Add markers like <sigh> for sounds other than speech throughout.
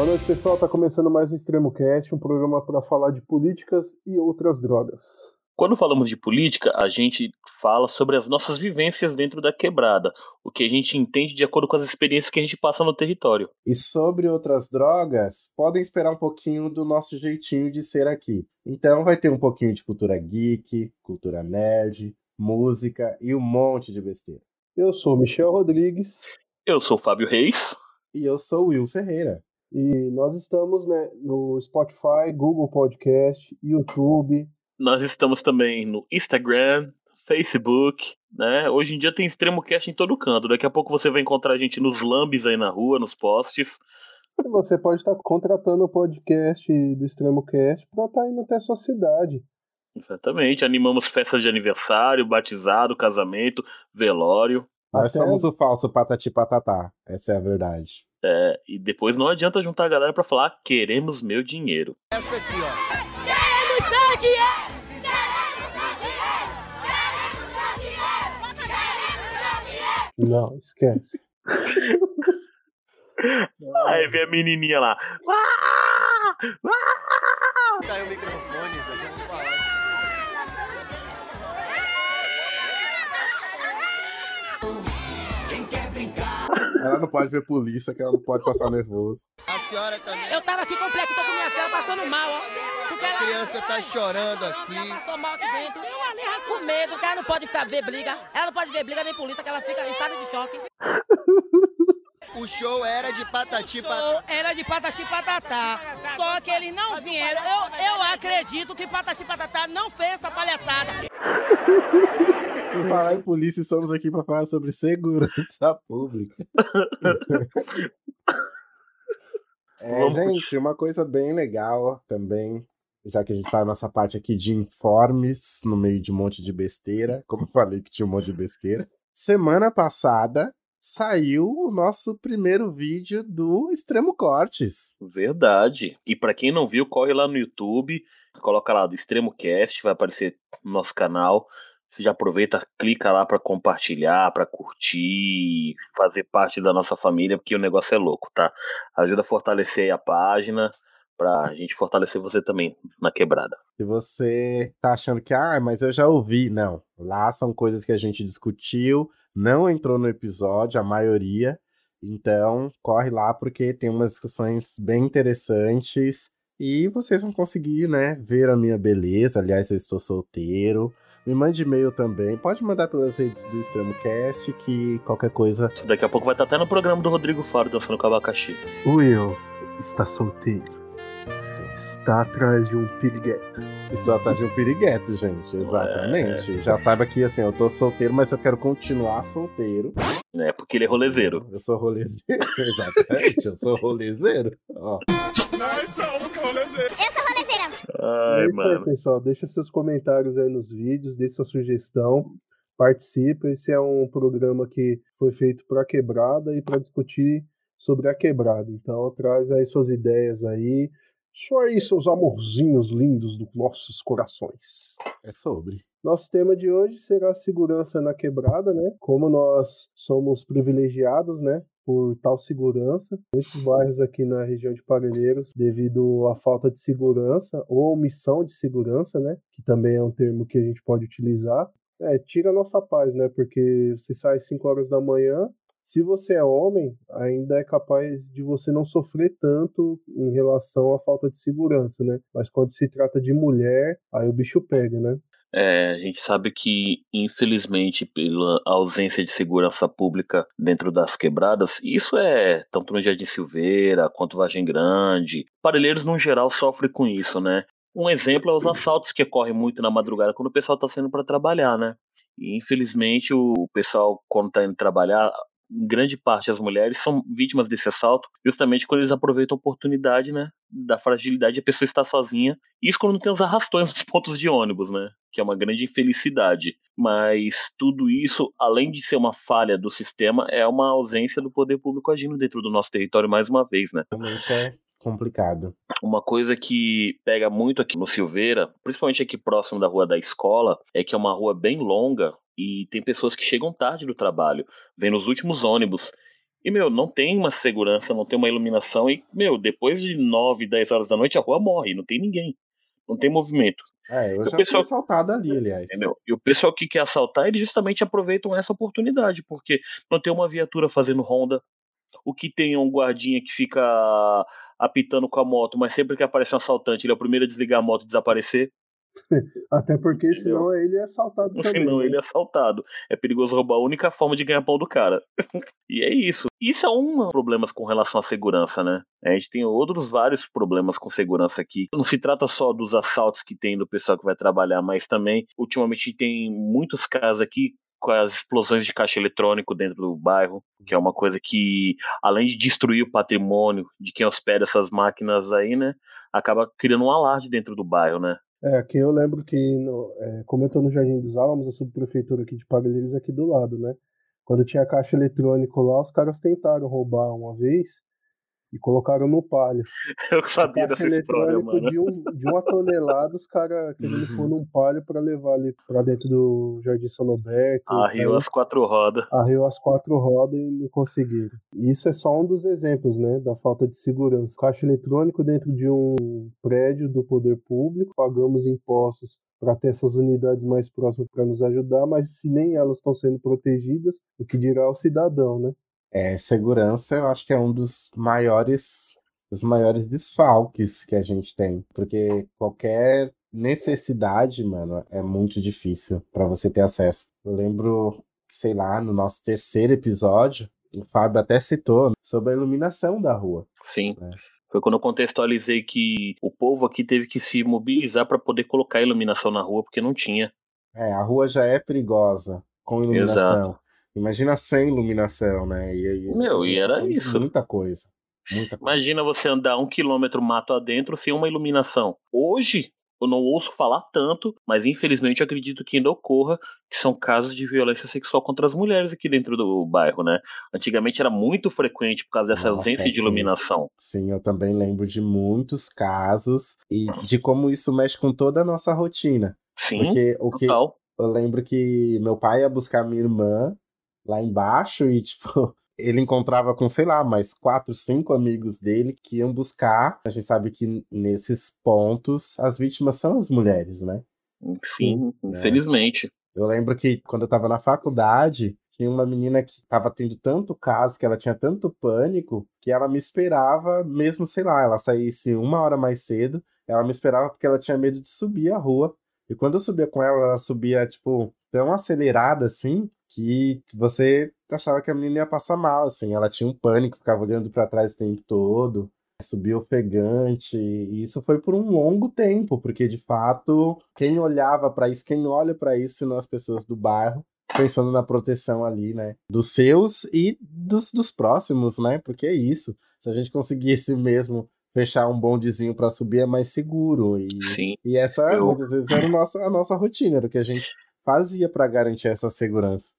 Boa noite, pessoal. Tá começando mais um Extremo Cast, um programa para falar de políticas e outras drogas. Quando falamos de política, a gente fala sobre as nossas vivências dentro da quebrada, o que a gente entende de acordo com as experiências que a gente passa no território. E sobre outras drogas, podem esperar um pouquinho do nosso jeitinho de ser aqui. Então vai ter um pouquinho de cultura geek, cultura nerd, música e um monte de besteira. Eu sou Michel Rodrigues. Eu sou Fábio Reis. E eu sou Will Ferreira. E nós estamos né, no Spotify, Google Podcast, YouTube. Nós estamos também no Instagram, Facebook, né? Hoje em dia tem extremo cast em todo canto. Daqui a pouco você vai encontrar a gente nos lambes aí na rua, nos posts. E você pode estar contratando o podcast do Extremo Cast para estar indo até a sua cidade. Exatamente. Animamos festas de aniversário, batizado, casamento, velório. Nós até... somos o falso patati patatá. Essa é a verdade. É, e depois não adianta juntar a galera para falar queremos meu dinheiro. Essa aqui, ó. Queremos meu dinheiro! Não, esquece. <laughs> Aí vem a menininha lá. Caiu o microfone, já Ela não pode ver polícia, que ela não pode passar nervoso. A senhora também. Eu tava aqui completo, tô com minha filha passando mal, ó. Porque A ela... criança tá chorando aqui. Ela passou mal aqui dentro. Com medo, que ela não pode ficar ver briga. Ela não pode ver briga nem polícia, que ela fica em estado de choque. O show era de patati patatá. Show era de patati patatá. Só que eles não vieram. Eu, eu acredito que patati patatá não fez essa palhaçada. Por falar em polícia, estamos aqui para falar sobre segurança <laughs> pública. <laughs> é, gente, uma coisa bem legal também, já que a gente tá nessa parte aqui de informes, no meio de um monte de besteira, como eu falei que tinha um monte de besteira. Semana passada saiu o nosso primeiro vídeo do Extremo Cortes. Verdade. E para quem não viu, corre lá no YouTube, coloca lá do Extremo Cast, vai aparecer no nosso canal. Você já aproveita, clica lá para compartilhar, para curtir, fazer parte da nossa família, porque o negócio é louco, tá? Ajuda a fortalecer a página, pra gente fortalecer você também na quebrada. Se você tá achando que, ah, mas eu já ouvi, não. Lá são coisas que a gente discutiu, não entrou no episódio, a maioria. Então, corre lá porque tem umas discussões bem interessantes e vocês vão conseguir, né, ver a minha beleza. Aliás, eu estou solteiro. Me mande e-mail também. Pode mandar pelas redes do Extremo Cast que qualquer coisa. Daqui a pouco vai estar até no programa do Rodrigo Faro dançando com abacaxi. Will está solteiro. Está atrás de um pirigueto. Estou atrás de um pirigueto, gente. Exatamente. Já saiba que assim, eu tô solteiro, mas eu quero continuar solteiro. É, porque ele é rolezeiro. Eu sou rolezeiro. <laughs> Exatamente, eu sou rolezeiro. Ó. Nós somos rolezeiros. Eu sou. Ai, é mano. aí, pessoal. Deixa seus comentários aí nos vídeos, deixa sua sugestão. Participa. Esse é um programa que foi feito para quebrada e para discutir sobre a quebrada. Então, traz aí suas ideias aí. Só aí, seus amorzinhos lindos dos nossos corações. É sobre. Nosso tema de hoje será segurança na quebrada, né? Como nós somos privilegiados, né? Por tal segurança. Muitos bairros aqui na região de Parelheiros, devido à falta de segurança ou omissão de segurança, né? Que também é um termo que a gente pode utilizar. É, tira a nossa paz, né? Porque você sai 5 horas da manhã, se você é homem, ainda é capaz de você não sofrer tanto em relação à falta de segurança, né? Mas quando se trata de mulher, aí o bicho pega, né? É, a gente sabe que, infelizmente, pela ausência de segurança pública dentro das quebradas, isso é tanto no Jardim Silveira quanto Vargem Grande. Parelheiros, no geral, sofrem com isso, né? Um exemplo é os assaltos que ocorrem muito na madrugada quando o pessoal está saindo para trabalhar, né? E, infelizmente, o pessoal, quando está indo trabalhar, em grande parte as mulheres são vítimas desse assalto, justamente quando eles aproveitam a oportunidade, né, da fragilidade de a pessoa estar sozinha. Isso quando não tem os arrastões dos pontos de ônibus, né, que é uma grande infelicidade. Mas tudo isso, além de ser uma falha do sistema, é uma ausência do poder público agindo dentro do nosso território mais uma vez, né. Realmente é complicado. Uma coisa que pega muito aqui no Silveira, principalmente aqui próximo da rua da escola, é que é uma rua bem longa e tem pessoas que chegam tarde do trabalho, vêm nos últimos ônibus. E, meu, não tem uma segurança, não tem uma iluminação. E, meu, depois de 9, 10 horas da noite, a rua morre, não tem ninguém. Não tem movimento. É, eu O já pessoal- fui assaltado ali, aliás. Entendeu? E o pessoal que quer assaltar, eles justamente aproveitam essa oportunidade, porque não tem uma viatura fazendo ronda. O que tem é um guardinha que fica apitando com a moto, mas sempre que aparece um assaltante, ele é o primeiro a desligar a moto e desaparecer. <laughs> Até porque Entendeu? senão ele é assaltado também. Senão né? ele é assaltado. É perigoso roubar a única forma de ganhar pão do cara. <laughs> e é isso. Isso é um dos problemas com relação à segurança, né? A gente tem outros vários problemas com segurança aqui. Não se trata só dos assaltos que tem do pessoal que vai trabalhar, mas também, ultimamente, tem muitos casos aqui com as explosões de caixa eletrônico dentro do bairro, que é uma coisa que, além de destruir o patrimônio de quem hospeda essas máquinas aí, né, acaba criando um alarde dentro do bairro, né? É, aqui eu lembro que, no- é, como eu tô no Jardim dos Álamos, a subprefeitura aqui de Parelheiros é aqui do lado, né? Quando tinha caixa eletrônico lá, os caras tentaram roubar uma vez e colocaram no palio. <laughs> Eu sabia caixa dessa história, eletrônico mano. de, um, de uma tonelada, os caras <laughs> querendo Uhum. pôr num palio pra levar ali pra dentro do Jardim São Roberto. Arriou as quatro rodas. Arriou as quatro rodas e não conseguiram. Isso é só um dos exemplos, né, da falta de segurança. Caixa eletrônico dentro de um prédio do poder público, pagamos impostos para ter essas unidades mais próximas para nos ajudar, mas se nem elas estão sendo protegidas, o que dirá o cidadão, né? É, segurança eu acho que é um dos maiores, dos maiores desfalques que a gente tem, porque qualquer necessidade, mano, é muito difícil pra você ter acesso. Eu lembro, sei lá, no nosso terceiro episódio, o Fábio até citou sobre a iluminação da rua. Sim. É. Foi quando eu contextualizei que o povo aqui teve que se mobilizar para poder colocar iluminação na rua, porque não tinha. É, a rua já é perigosa com iluminação. Imagina sem iluminação, né? E, aí, Meu, e era de isso. Muita coisa. Muita coisa. Imagina você andar um quilômetro mato adentro sem uma iluminação. Hoje, eu não ouço falar tanto, mas infelizmente eu acredito que ainda ocorra, que são casos de violência sexual contra as mulheres aqui dentro do bairro, né? Antigamente era muito frequente por causa dessa Nossa, ausência de sim. iluminação. Sim, eu também lembro de muitos casos e de como isso mexe com toda a nossa rotina. Sim, Porque o que total. eu lembro que meu pai ia buscar minha irmã lá embaixo e, <laughs> tipo, ele encontrava com, sei lá, mais quatro, cinco amigos dele que iam buscar. A gente sabe que nesses pontos as vítimas são as mulheres, né? Sim, É. infelizmente. Eu lembro que quando eu tava na faculdade, tinha uma menina que tava tendo tanto caso, que ela tinha tanto pânico, que ela me esperava, mesmo, sei lá, ela saísse uma hora mais cedo, ela me esperava porque ela tinha medo de subir a rua. E quando eu subia com ela, ela subia, tipo, tão acelerada assim, que você achava que a menina ia passar mal, assim. Ela tinha um pânico, ficava olhando pra trás o tempo todo, subia ofegante. E isso foi por um longo tempo, porque de fato, quem olhava pra isso, quem olha pra isso, senão as pessoas do bairro, pensando na proteção ali, né? Dos seus e dos, dos próximos, né? Porque é isso. Se a gente conseguisse mesmo fechar um bondezinho pra subir, é mais seguro. E, Sim. e essa, Eu- muitas vezes, era a nossa, a nossa rotina, era o que a gente fazia pra garantir essa segurança.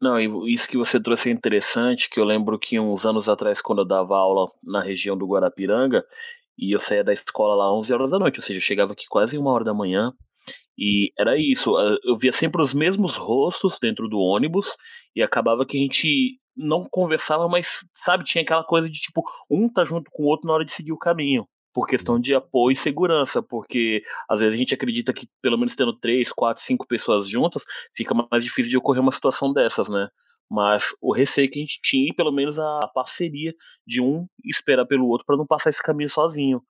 Não, isso que você trouxe é interessante, que eu lembro que uns anos atrás, quando eu dava aula na região do Guarapiranga, e eu saía da escola lá 11 horas da noite, ou seja, eu chegava aqui quase uma hora da manhã, e era isso, eh, eu via sempre os mesmos rostos dentro do ônibus, e acabava que a gente não conversava, mas, sabe, tinha aquela coisa de tipo, um tá junto com o outro na hora de seguir o caminho. Por questão de apoio e segurança, porque às vezes a gente acredita que, pelo menos tendo três, quatro, cinco pessoas juntas, fica mais difícil de ocorrer uma situação dessas, né? Mas o receio que a gente tinha, e pelo menos a parceria de um esperar pelo outro para não passar esse caminho sozinho,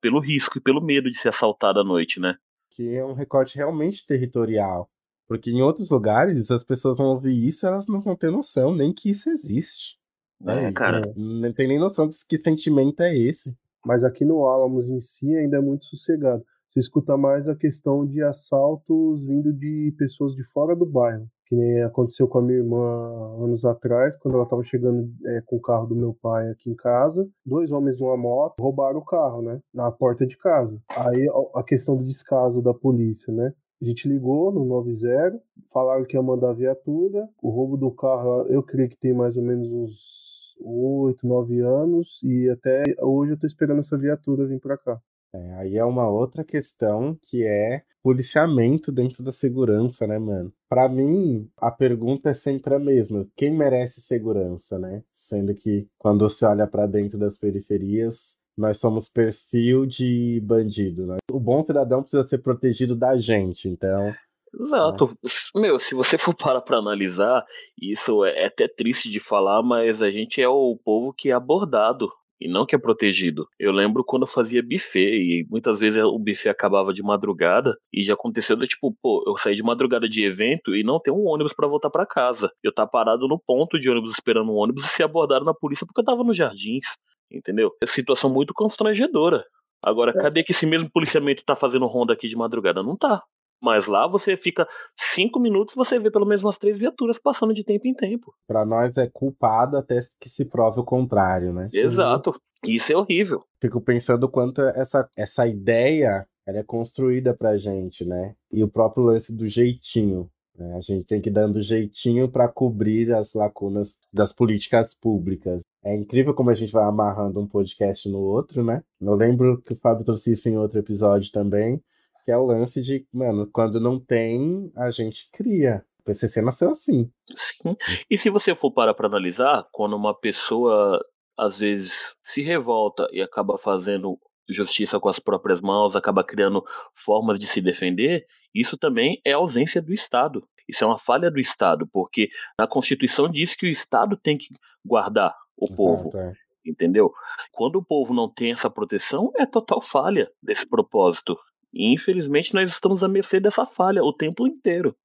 pelo risco e pelo medo de ser assaltado à noite, né? Que é um recorte realmente territorial. Porque em outros lugares, as pessoas vão ouvir isso elas não vão ter noção nem que isso existe. É, Aí, cara. Não tem nem noção de que sentimento é esse. Mas aqui no Álamos em si ainda é muito sossegado. Você escuta mais a questão de assaltos vindo de pessoas de fora do bairro. Que nem aconteceu com a minha irmã anos atrás, quando ela estava chegando é, com o carro do meu pai aqui em casa. Dois homens numa moto roubaram o carro, né? Na porta de casa. Aí a questão do descaso da polícia, né? A gente ligou no 90, falaram que ia mandar viatura. O roubo do carro, eu creio que tem mais ou menos uns 8, 9 anos. E até hoje eu tô esperando essa viatura vir pra cá. É, aí é uma outra questão que é policiamento dentro da segurança, né, mano? Para mim, a pergunta é sempre a mesma: quem merece segurança, né? Sendo que quando você olha para dentro das periferias, nós somos perfil de bandido, né? O bom cidadão precisa ser protegido da gente, então Exato. É. Meu, se você for <laughs> parar pra analisar, isso é, é até triste de falar, mas a gente é o povo que é abordado e não que é protegido. Eu lembro quando eu fazia buffet e muitas vezes o buffet acabava de madrugada e já aconteceu do tipo, pô, eu saí de madrugada de evento e não tem um ônibus para voltar para casa. Eu tá parado no ponto de ônibus esperando um ônibus e ser abordado na polícia porque eu tava nos jardins, entendeu? É situação muito constrangedora. Agora, é. cadê que esse mesmo policiamento tá fazendo ronda aqui de madrugada? Não tá. Mas lá você fica cinco minutos você vê pelo menos umas três viaturas passando de tempo em tempo. Para nós é culpado até que se prove o contrário, né? Exato. Isso é horrível. Fico pensando quanto essa, essa ideia ela é construída pra gente, né? E o próprio lance do jeitinho. Né? A gente tem que ir dando jeitinho para cobrir as lacunas das políticas públicas. É incrível como a gente vai amarrando um podcast no outro, né? Eu lembro que o Fábio trouxe isso em outro episódio também que é o lance de, mano, quando não tem, a gente cria. O PCC nasceu assim. Sim. E se você for parar para analisar, quando uma pessoa às vezes se revolta e acaba fazendo justiça com as próprias mãos, acaba criando formas de se defender, isso também é ausência do Estado. Isso é uma falha do Estado, porque a Constituição diz que o Estado tem que guardar o Exato, povo. É. Entendeu? Quando o povo não tem essa proteção, é total falha desse propósito. E infelizmente nós estamos à mercê dessa falha o tempo inteiro.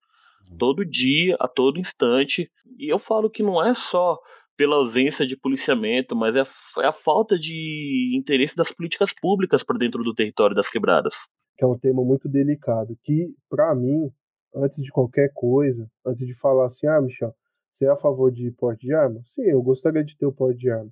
Todo dia, a todo instante. E eu falo que não é só pela ausência de policiamento, mas é a, é a falta de interesse das políticas públicas para dentro do território das quebradas. Que é um tema muito delicado, que para mim, antes de qualquer coisa, antes de falar assim, ah, Michel, você é a favor de porte de arma? Sim, eu gostaria de ter o porte de arma.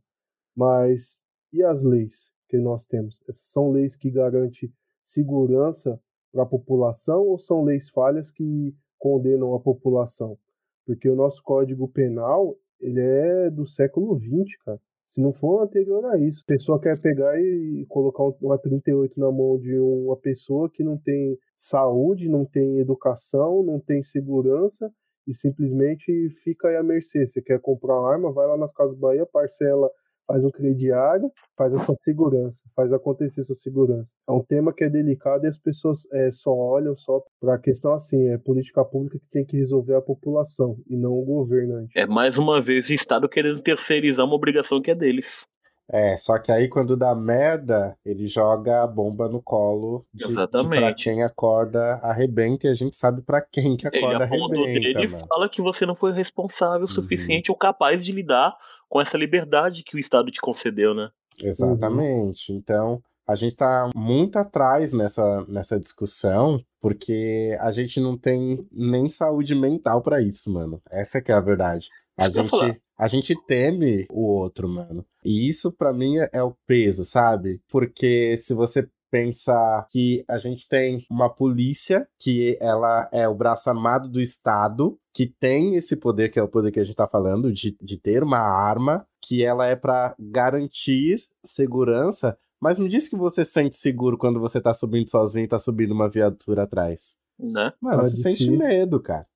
Mas e as leis que nós temos? Essas são leis que garantem segurança para a população ou são leis falhas que condenam a população? Porque o nosso Código Penal ele é do século XX, cara. Se não for anterior a isso, a pessoa quer pegar e colocar uma 38 na mão de uma pessoa que não tem saúde, não tem educação, não tem segurança e simplesmente fica aí à mercê. Você quer comprar uma arma, vai lá nas Casas Bahia, parcela faz um crediário, faz a sua segurança, faz acontecer sua segurança. É um tema que é delicado e as pessoas é, só olham só para a questão assim, é política pública que tem que resolver a população e não o governante. É mais uma vez o Estado querendo terceirizar uma obrigação que é deles. É, só que aí quando dá merda, ele joga a bomba no colo de, Exatamente. de pra quem acorda arrebenta e a gente sabe para quem que acorda ele arrebenta. Ele fala que você não foi responsável o uhum. suficiente uhum. ou capaz de lidar com essa liberdade que o Estado te concedeu, né? Exatamente. Uhum. Então, a gente tá muito atrás nessa, nessa discussão, porque a gente não tem nem saúde mental para isso, mano. Essa que é a verdade. A gente, a gente teme o outro, mano. E isso para mim é, é o peso, sabe? Porque se você pensa que a gente tem uma polícia que ela é o braço armado do Estado, que tem esse poder, que é o poder que a gente tá falando, de, de ter uma arma, que ela é para garantir segurança. Mas me diz que você sente seguro quando você tá subindo sozinho e tá subindo uma viatura atrás. Né? Mano, você sente medo, cara.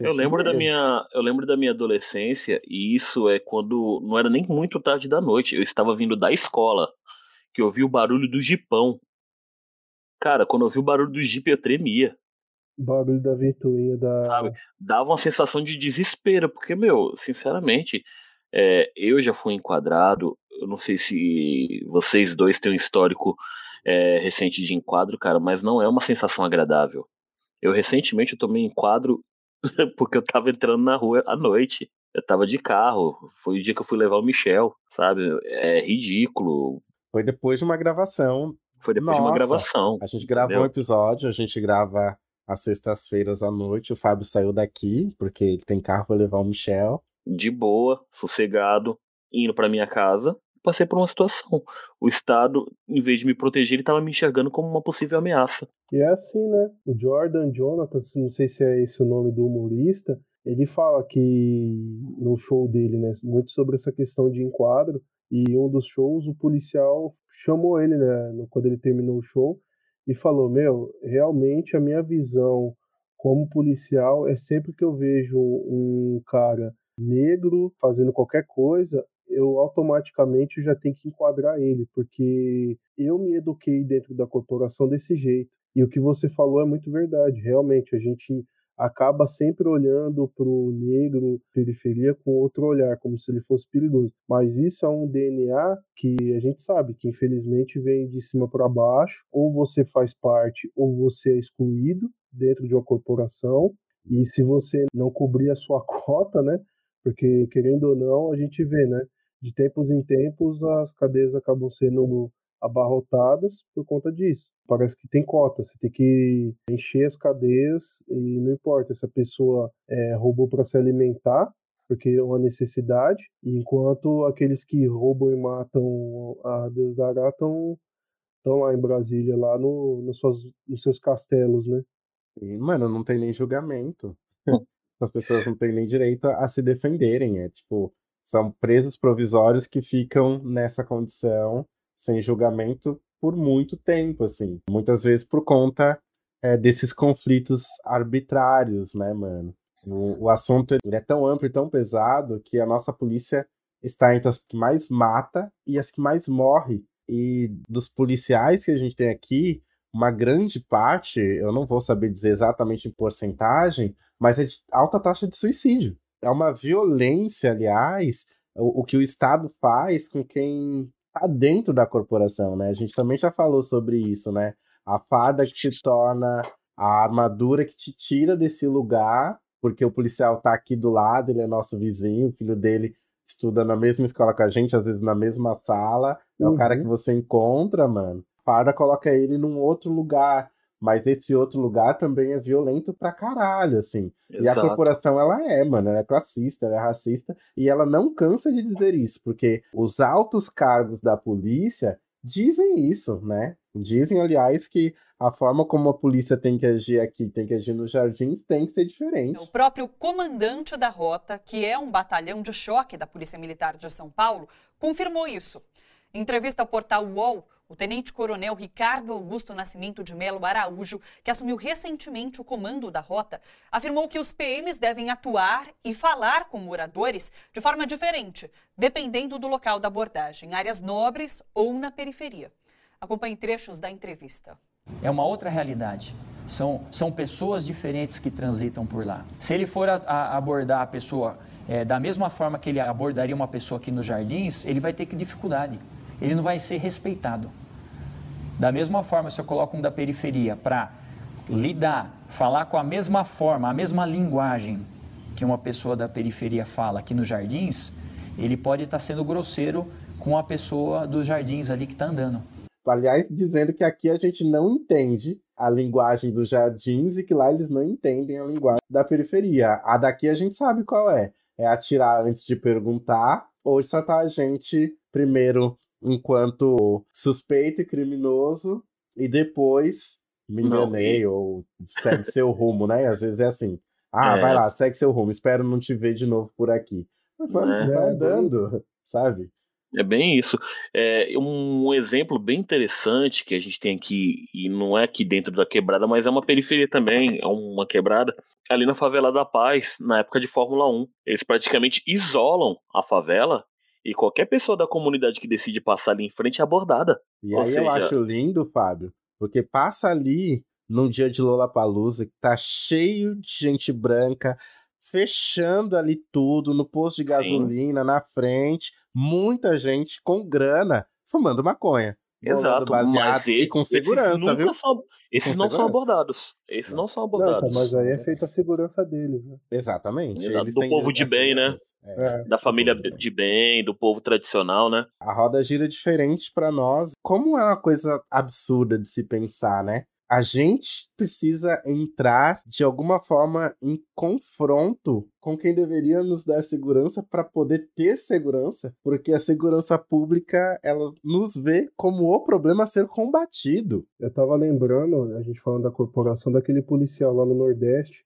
Eu lembro medo. da minha, eu lembro da minha adolescência e isso é quando não era nem muito tarde da noite. Eu estava vindo da escola que eu ouvi o barulho do jipão. Cara, quando eu ouvi o barulho do jipe, eu tremia. O barulho da ventoinha da. Sabe? Dava uma sensação de desespero, porque, meu, sinceramente, é, eu já fui enquadrado. Eu não sei se vocês dois têm um histórico é, recente de enquadro, cara, mas não é uma sensação agradável. Eu recentemente eu tomei enquadro <laughs> porque eu tava entrando na rua à noite. Eu tava de carro. Foi o dia que eu fui levar o Michel, sabe? É ridículo. Foi depois de uma gravação. Foi depois Nossa, de uma gravação. A gente gravou entendeu? um episódio, a gente grava às sextas-feiras à noite. O Fábio saiu daqui, porque ele tem carro para levar o Michel. De boa, sossegado, indo para minha casa. Passei por uma situação. O Estado, em vez de me proteger, ele estava me enxergando como uma possível ameaça. E é assim, né? O Jordan Jonathan, não sei se é esse o nome do humorista, ele fala que no show dele, né, muito sobre essa questão de enquadro, e um dos shows, o policial chamou ele, né, quando ele terminou o show, e falou: Meu, realmente a minha visão como policial é sempre que eu vejo um cara negro fazendo qualquer coisa, eu automaticamente já tenho que enquadrar ele, porque eu me eduquei dentro da corporação desse jeito. E o que você falou é muito verdade. Realmente, a gente acaba sempre olhando para o negro periferia com outro olhar, como se ele fosse perigoso. Mas isso é um DNA que a gente sabe que infelizmente vem de cima para baixo, ou você faz parte ou você é excluído dentro de uma corporação. E se você não cobrir a sua <laughs> cota, né? Porque querendo ou não, a gente vê, né? De tempos em tempos as cadeias acabam sendo abarrotadas por conta disso. Parece que tem cota, você tem que encher as cadeias e não importa se a pessoa é, roubou para se alimentar, porque é uma necessidade, enquanto aqueles que roubam e matam a Deus dará estão estão lá em Brasília, lá no, nos, suas, nos seus castelos, né? E, mano, não tem nem julgamento. <laughs> As pessoas não têm nem direito a, a se defenderem. É tipo, são presos provisórios que ficam nessa condição sem julgamento por muito tempo, assim. Muitas vezes por conta é, desses conflitos arbitrários, né, mano? O, o assunto é tão amplo e tão pesado que a nossa polícia está entre as que mais mata e as que mais morre. E dos policiais que a gente tem aqui, uma grande parte, eu não vou saber dizer exatamente em porcentagem, mas é de alta taxa de suicídio. É uma violência, aliás, o, o que o Estado faz com quem tá dentro da corporação, né? A gente também já falou sobre isso, né? A farda que se torna a armadura que te tira desse lugar, porque o policial tá aqui do lado, ele é nosso vizinho, o filho dele estuda na mesma escola que a gente, às vezes na mesma sala, é uhum. o cara que você encontra, mano. A farda coloca ele num outro lugar. Mas esse outro lugar também é violento pra caralho, assim. Exato. E a corporação, ela é, mano, ela é classista, ela é racista, e ela não cansa de dizer isso, porque os altos cargos da polícia dizem isso, né? Dizem, aliás, que a forma como a polícia tem que agir aqui, tem que agir nos jardins, tem que ser diferente. O próprio comandante da rota, que é um batalhão de choque da Polícia Militar de São Paulo, confirmou isso. Em entrevista ao portal UOL, o tenente-coronel Ricardo Augusto Nascimento de Melo Araújo, que assumiu recentemente o comando da rota, afirmou que os PMs devem atuar e falar com moradores de forma diferente, dependendo do local da abordagem, em áreas nobres ou na periferia. Acompanhe trechos da entrevista. É uma outra realidade. São, são pessoas diferentes que transitam por lá. Se ele for a, a abordar a pessoa é, da mesma forma que ele abordaria uma pessoa aqui nos jardins, ele vai ter que dificuldade ele não vai ser respeitado. Da mesma forma, se eu coloco um da periferia para lidar, falar com a mesma forma, a mesma linguagem que uma pessoa da periferia fala aqui nos jardins, ele pode estar tá sendo grosseiro com a pessoa dos jardins ali que está andando. Aliás, dizendo que aqui a gente não entende a linguagem dos jardins e que lá eles não entendem a linguagem da periferia. A daqui a gente sabe qual é. É atirar antes de perguntar ou tratar a gente primeiro enquanto suspeito e criminoso e depois me enganei ou segue seu rumo, né? Às vezes é assim. Ah, é. vai lá, segue seu rumo, espero não te ver de novo por aqui. Mas quando é. você tá andando, sabe? É bem isso. É um exemplo bem interessante que a gente tem aqui, e não é aqui dentro da quebrada, mas é uma periferia também, é uma quebrada, ali na favela da Paz, na época de Fórmula 1. Eles praticamente isolam a favela e qualquer pessoa da comunidade que decide passar ali em frente é abordada. E Ou aí seja... eu acho lindo, Fábio, porque passa ali num dia de Lollapalooza que tá cheio de gente branca, fechando ali tudo, no posto de gasolina, Sim. na frente, muita gente com grana fumando maconha. Exato, baseado e com segurança, viu? São, esses não são abordados. Esses não são abordados. Não, tá, mas aí é feita a segurança deles, né? Exatamente. Exato, do povo de bem, né? É. Da família de bem, do povo tradicional, né? A roda gira diferente para nós. Como é uma coisa absurda de se pensar, né? A gente precisa entrar de alguma forma em confronto com quem deveria nos dar segurança para poder ter segurança, porque a segurança pública ela nos vê como o problema a ser combatido. Eu tava lembrando, a gente falando da corporação daquele policial lá no Nordeste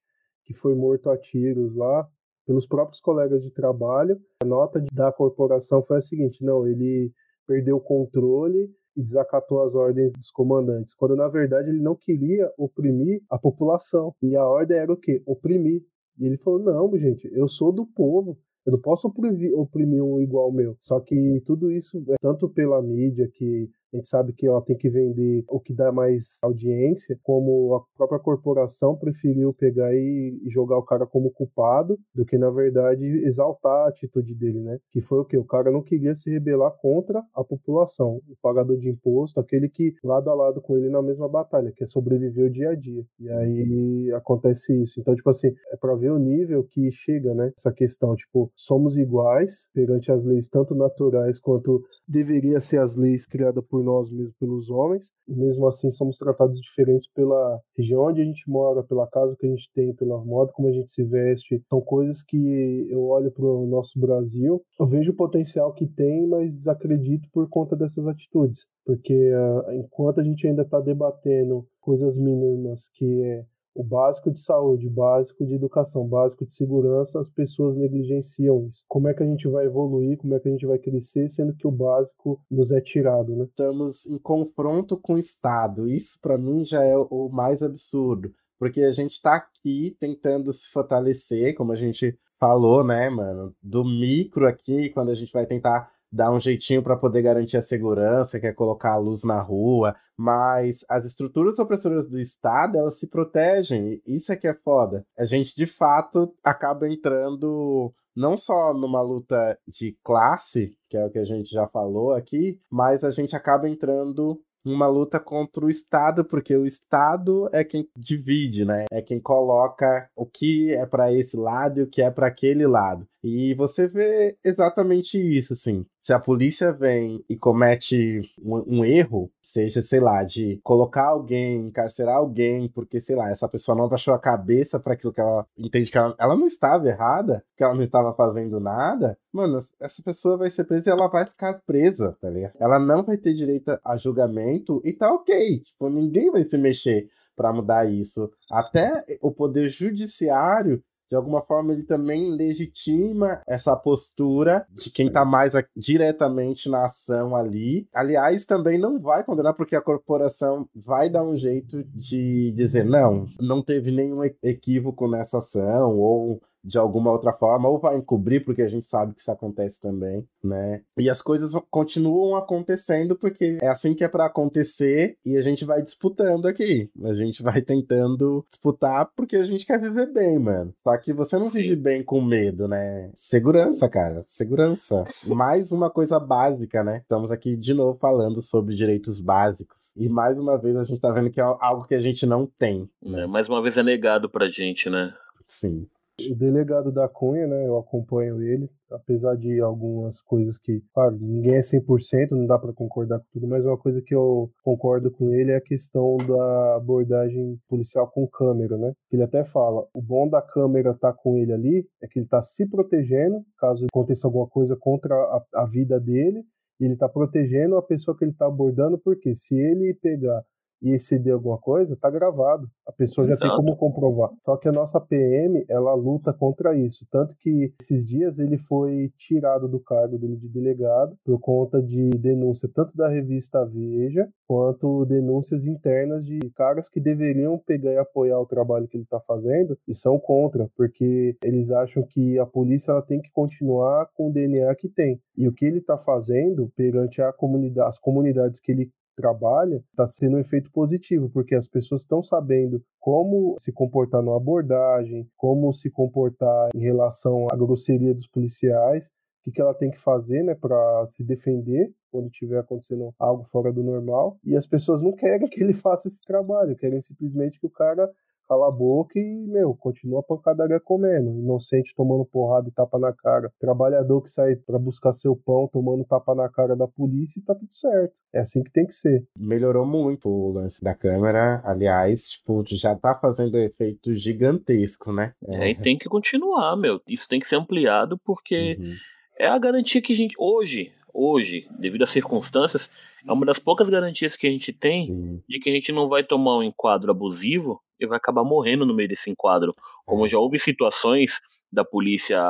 que foi morto a tiros lá pelos próprios colegas de trabalho. A nota da corporação foi a seguinte: não, ele perdeu o controle e desacatou as ordens dos comandantes, quando na verdade ele não queria oprimir a população. E a ordem era o quê? Oprimir. E ele falou: não, gente, eu sou do povo. Eu não posso oprimir, oprimir um igual meu. Só que tudo isso é tanto pela mídia que a gente sabe que ela tem que vender o que dá mais audiência, como a própria corporação preferiu pegar e jogar o cara como culpado, do que na verdade exaltar a atitude dele, né? Que foi o que? O cara não queria se rebelar contra a população, o pagador de imposto, aquele que lado a lado com ele na mesma batalha, que é sobreviver o dia a dia. E aí acontece isso. Então, tipo assim, é para ver o nível que chega, né? Essa questão, tipo, somos iguais perante as leis tanto naturais quanto deveria ser as leis criadas por por nós mesmos, pelos homens, e mesmo assim somos tratados diferentes pela região onde a gente mora, pela casa que a gente tem, pela moda como a gente se veste. São coisas que eu olho para o nosso Brasil, eu vejo o potencial que tem, mas desacredito por conta dessas atitudes. Porque uh, enquanto a gente ainda está debatendo coisas mínimas que é o básico de saúde, o básico de educação, o básico de segurança, as pessoas negligenciam isso. Como é que a gente vai evoluir, como é que a gente vai crescer, sendo que o básico nos é tirado, né? Estamos em confronto com o Estado. Isso para mim já é o mais absurdo, porque a gente está aqui tentando se fortalecer, como a gente falou, né, mano, do micro aqui, quando a gente vai tentar dar um jeitinho para poder garantir a segurança, quer colocar a luz na rua, mas as estruturas opressoras do Estado, elas se protegem, isso é que é foda. A gente, de fato, acaba entrando não só numa luta de classe, que é o que a gente já falou aqui, mas a gente acaba entrando uma luta contra o Estado, porque o Estado é quem divide, né? É quem coloca o que é para esse lado e o que é para aquele lado. E você vê exatamente isso, assim. Se a polícia vem e comete um, um, erro, seja, sei lá, de colocar alguém, encarcerar alguém, porque, sei lá, essa pessoa não baixou a cabeça para aquilo que ela entende que ela, ela não estava errada, que ela não estava fazendo nada, mano, essa pessoa vai ser presa e ela vai ficar presa, tá ligado? Ela não vai ter direito a julgamento e tá ok. Tipo, ninguém vai se mexer para mudar isso. Até o poder judiciário de alguma forma ele também legitima essa postura de quem está mais a, diretamente na ação ali. Aliás, também não vai condenar porque a corporação vai dar um jeito de dizer não, não teve nenhum equívoco nessa ação ou de alguma outra forma, ou vai encobrir, porque a gente sabe que isso acontece também, né? E as coisas continuam acontecendo porque é assim que é para acontecer e a gente vai disputando aqui. A gente vai tentando disputar porque a gente quer viver bem, mano. Só que você não vive bem com medo, né? Segurança, cara, segurança. Mais uma coisa básica, né? Estamos aqui de novo falando sobre direitos básicos. E mais uma vez a gente tá vendo que é algo que a gente não tem. Né? É, mais uma vez é negado pra gente, né? Sim. O delegado da Cunha, né, eu acompanho ele, apesar de algumas coisas que, claro, ninguém é 100%, não dá para concordar com tudo, mas uma coisa que eu concordo com ele é a questão da abordagem policial com câmera, né? Ele até fala, o bom da câmera tá com ele ali é que ele está se protegendo, caso aconteça alguma coisa contra a, a vida dele, ele está protegendo a pessoa que ele está abordando, porque se ele pegar e exceder alguma coisa, tá gravado. A pessoa já Exato. tem como comprovar. Só que a nossa PM, ela luta contra isso. Tanto que esses dias ele foi tirado do cargo dele de delegado por conta de denúncia tanto da revista Veja quanto denúncias internas de caras que deveriam pegar e apoiar o trabalho que ele está fazendo e são contra, porque eles acham que a polícia ela tem que continuar com o DNA que tem. E o que ele está fazendo perante a comunidade, as comunidades que ele trabalha está sendo um efeito positivo, porque as pessoas estão sabendo como se comportar na abordagem, como se comportar em relação à grosseria dos policiais, o que, ela tem que fazer né, para se defender quando estiver acontecendo algo fora do normal. E as pessoas não querem <laughs> que ele faça esse trabalho, querem simplesmente que o cara cala a boca e, meu, continua a pancadaria comendo. Inocente tomando porrada e tapa na cara. Trabalhador que sai para buscar seu pão tomando tapa na cara da polícia e tá tudo certo. É assim que tem que ser. Melhorou muito o lance da câmera. Aliás, tipo, já tá fazendo um efeito gigantesco, né? É, é e tem que continuar, meu. Isso tem que ser ampliado porque uhum. é a garantia que a gente. Hoje, hoje, devido às circunstâncias, é uma das poucas garantias que a gente tem Sim. de que a gente não vai tomar um enquadro abusivo e vai acabar morrendo no meio desse enquadro. Como é. já houve situações da polícia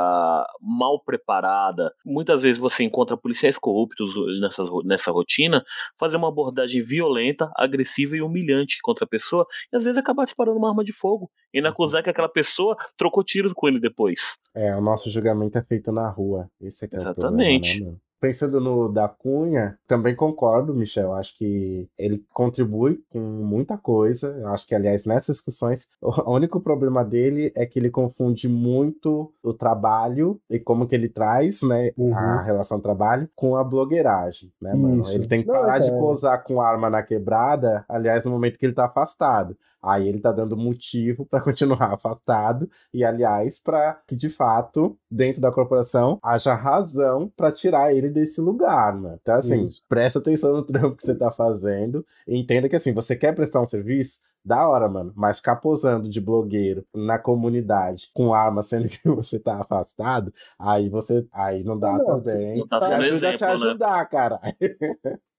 mal preparada. Muitas vezes você encontra policiais corruptos nessa, nessa rotina fazer uma abordagem violenta, agressiva e humilhante contra a pessoa e às vezes acabar disparando uma arma de fogo e não acusar que aquela pessoa trocou tiros com ele depois. É, o nosso julgamento é feito na rua. Esse é que Exatamente. É o problema, né, Pensando no da Cunha, também concordo, Michel. Acho que ele contribui com muita coisa. Acho que, aliás, nessas discussões, <laughs> o único problema dele é que ele confunde muito o trabalho e como que ele traz, né, uhum. a relação trabalho com a blogueiragem, né, mano? Isso. Ele tem que parar Não, de posar com arma na quebrada, aliás, no momento que ele tá afastado. Aí ele tá dando motivo para <laughs> continuar afastado e, aliás, para que de fato, dentro da corporação, haja razão para tirar ele desse lugar, né? Então, assim, Isso. presta atenção no <laughs> trampo que você tá fazendo e entenda que, assim, você quer prestar um serviço, da hora, mano. Mas ficar posando de blogueiro na comunidade com arma, <laughs> sendo que você tá afastado, aí você. Aí não dá não, também. Não tá sendo ajuda exemplo, a te ajudar, né? cara.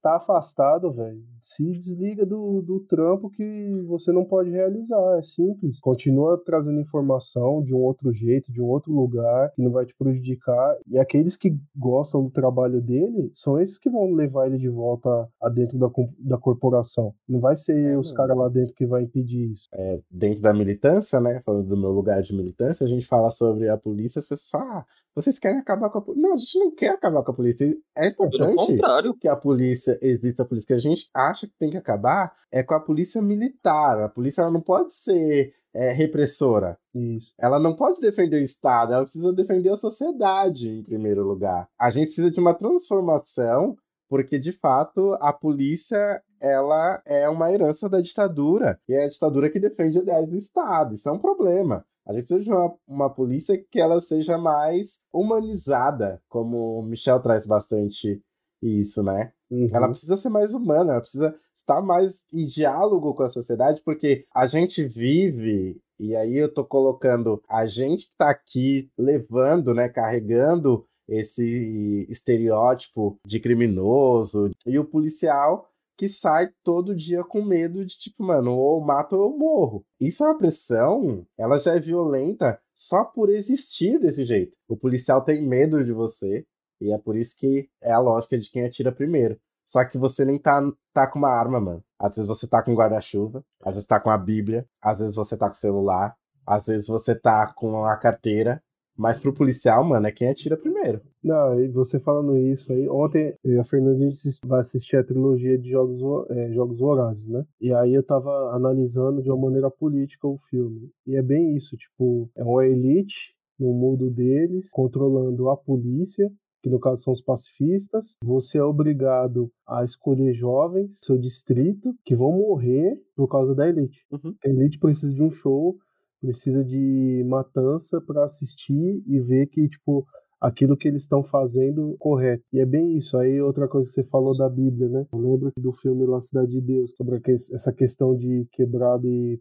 Tá afastado, velho, se desliga do, do trampo que você não pode realizar. É simples. Continua trazendo informação de um outro jeito, de um outro lugar, que não vai te prejudicar. E aqueles que gostam do trabalho dele são esses que vão levar ele de volta a dentro da, da corporação. Não vai ser é, os caras lá dentro que vai impedir isso. É, dentro da militância, né? Falando do meu lugar de militância, a gente fala sobre a polícia, as pessoas falam, ah, vocês querem acabar com a polícia. Não, a gente não quer acabar com a polícia. É importante que a polícia existe a polícia que a gente acha que tem que acabar é com a polícia militar. A polícia ela não pode ser é, repressora. Isso. Ela não pode defender o Estado, ela precisa defender a sociedade em primeiro lugar. A gente precisa de uma transformação, porque de fato a polícia ela é uma herança da ditadura e é a ditadura que defende aliás do Estado. Isso é um problema. A gente precisa de uma, uma polícia que ela seja mais humanizada, como o Michel traz bastante isso, né? Uhum. Ela precisa ser mais humana, ela precisa estar mais em diálogo com a sociedade, porque a gente vive, e aí eu tô colocando a gente que tá aqui levando, né, carregando esse estereótipo de criminoso, e o policial que sai todo dia com medo de tipo, mano, ou mato ou eu morro. Isso é uma pressão, ela já é violenta só por existir desse jeito. O policial tem medo de você, e é por isso que é a lógica de quem atira primeiro. Só que você nem tá, tá com uma arma, mano. Às vezes você tá com guarda-chuva, às vezes tá com a Bíblia, às vezes você tá com o celular, às vezes você tá com a carteira. Mas pro policial, mano, é quem atira primeiro. Não, e você falando isso aí, ontem a Fernanda vai assistir a trilogia de Jogos, é, Jogos Vorazes, né? E aí eu tava analisando de uma maneira política o filme. E é bem isso, tipo, é uma elite no mundo deles, controlando a polícia que no caso são os pacifistas. Você é obrigado a escolher jovens, seu distrito, que vão morrer por causa da elite. Uhum. A elite precisa de um show, precisa de matança para assistir e ver que, tipo, aquilo que eles estão fazendo correto. E é bem isso. Aí outra coisa que você falou da Bíblia, né? Eu lembro do filme La Cidade de Deus, sobre essa questão de quebrada e,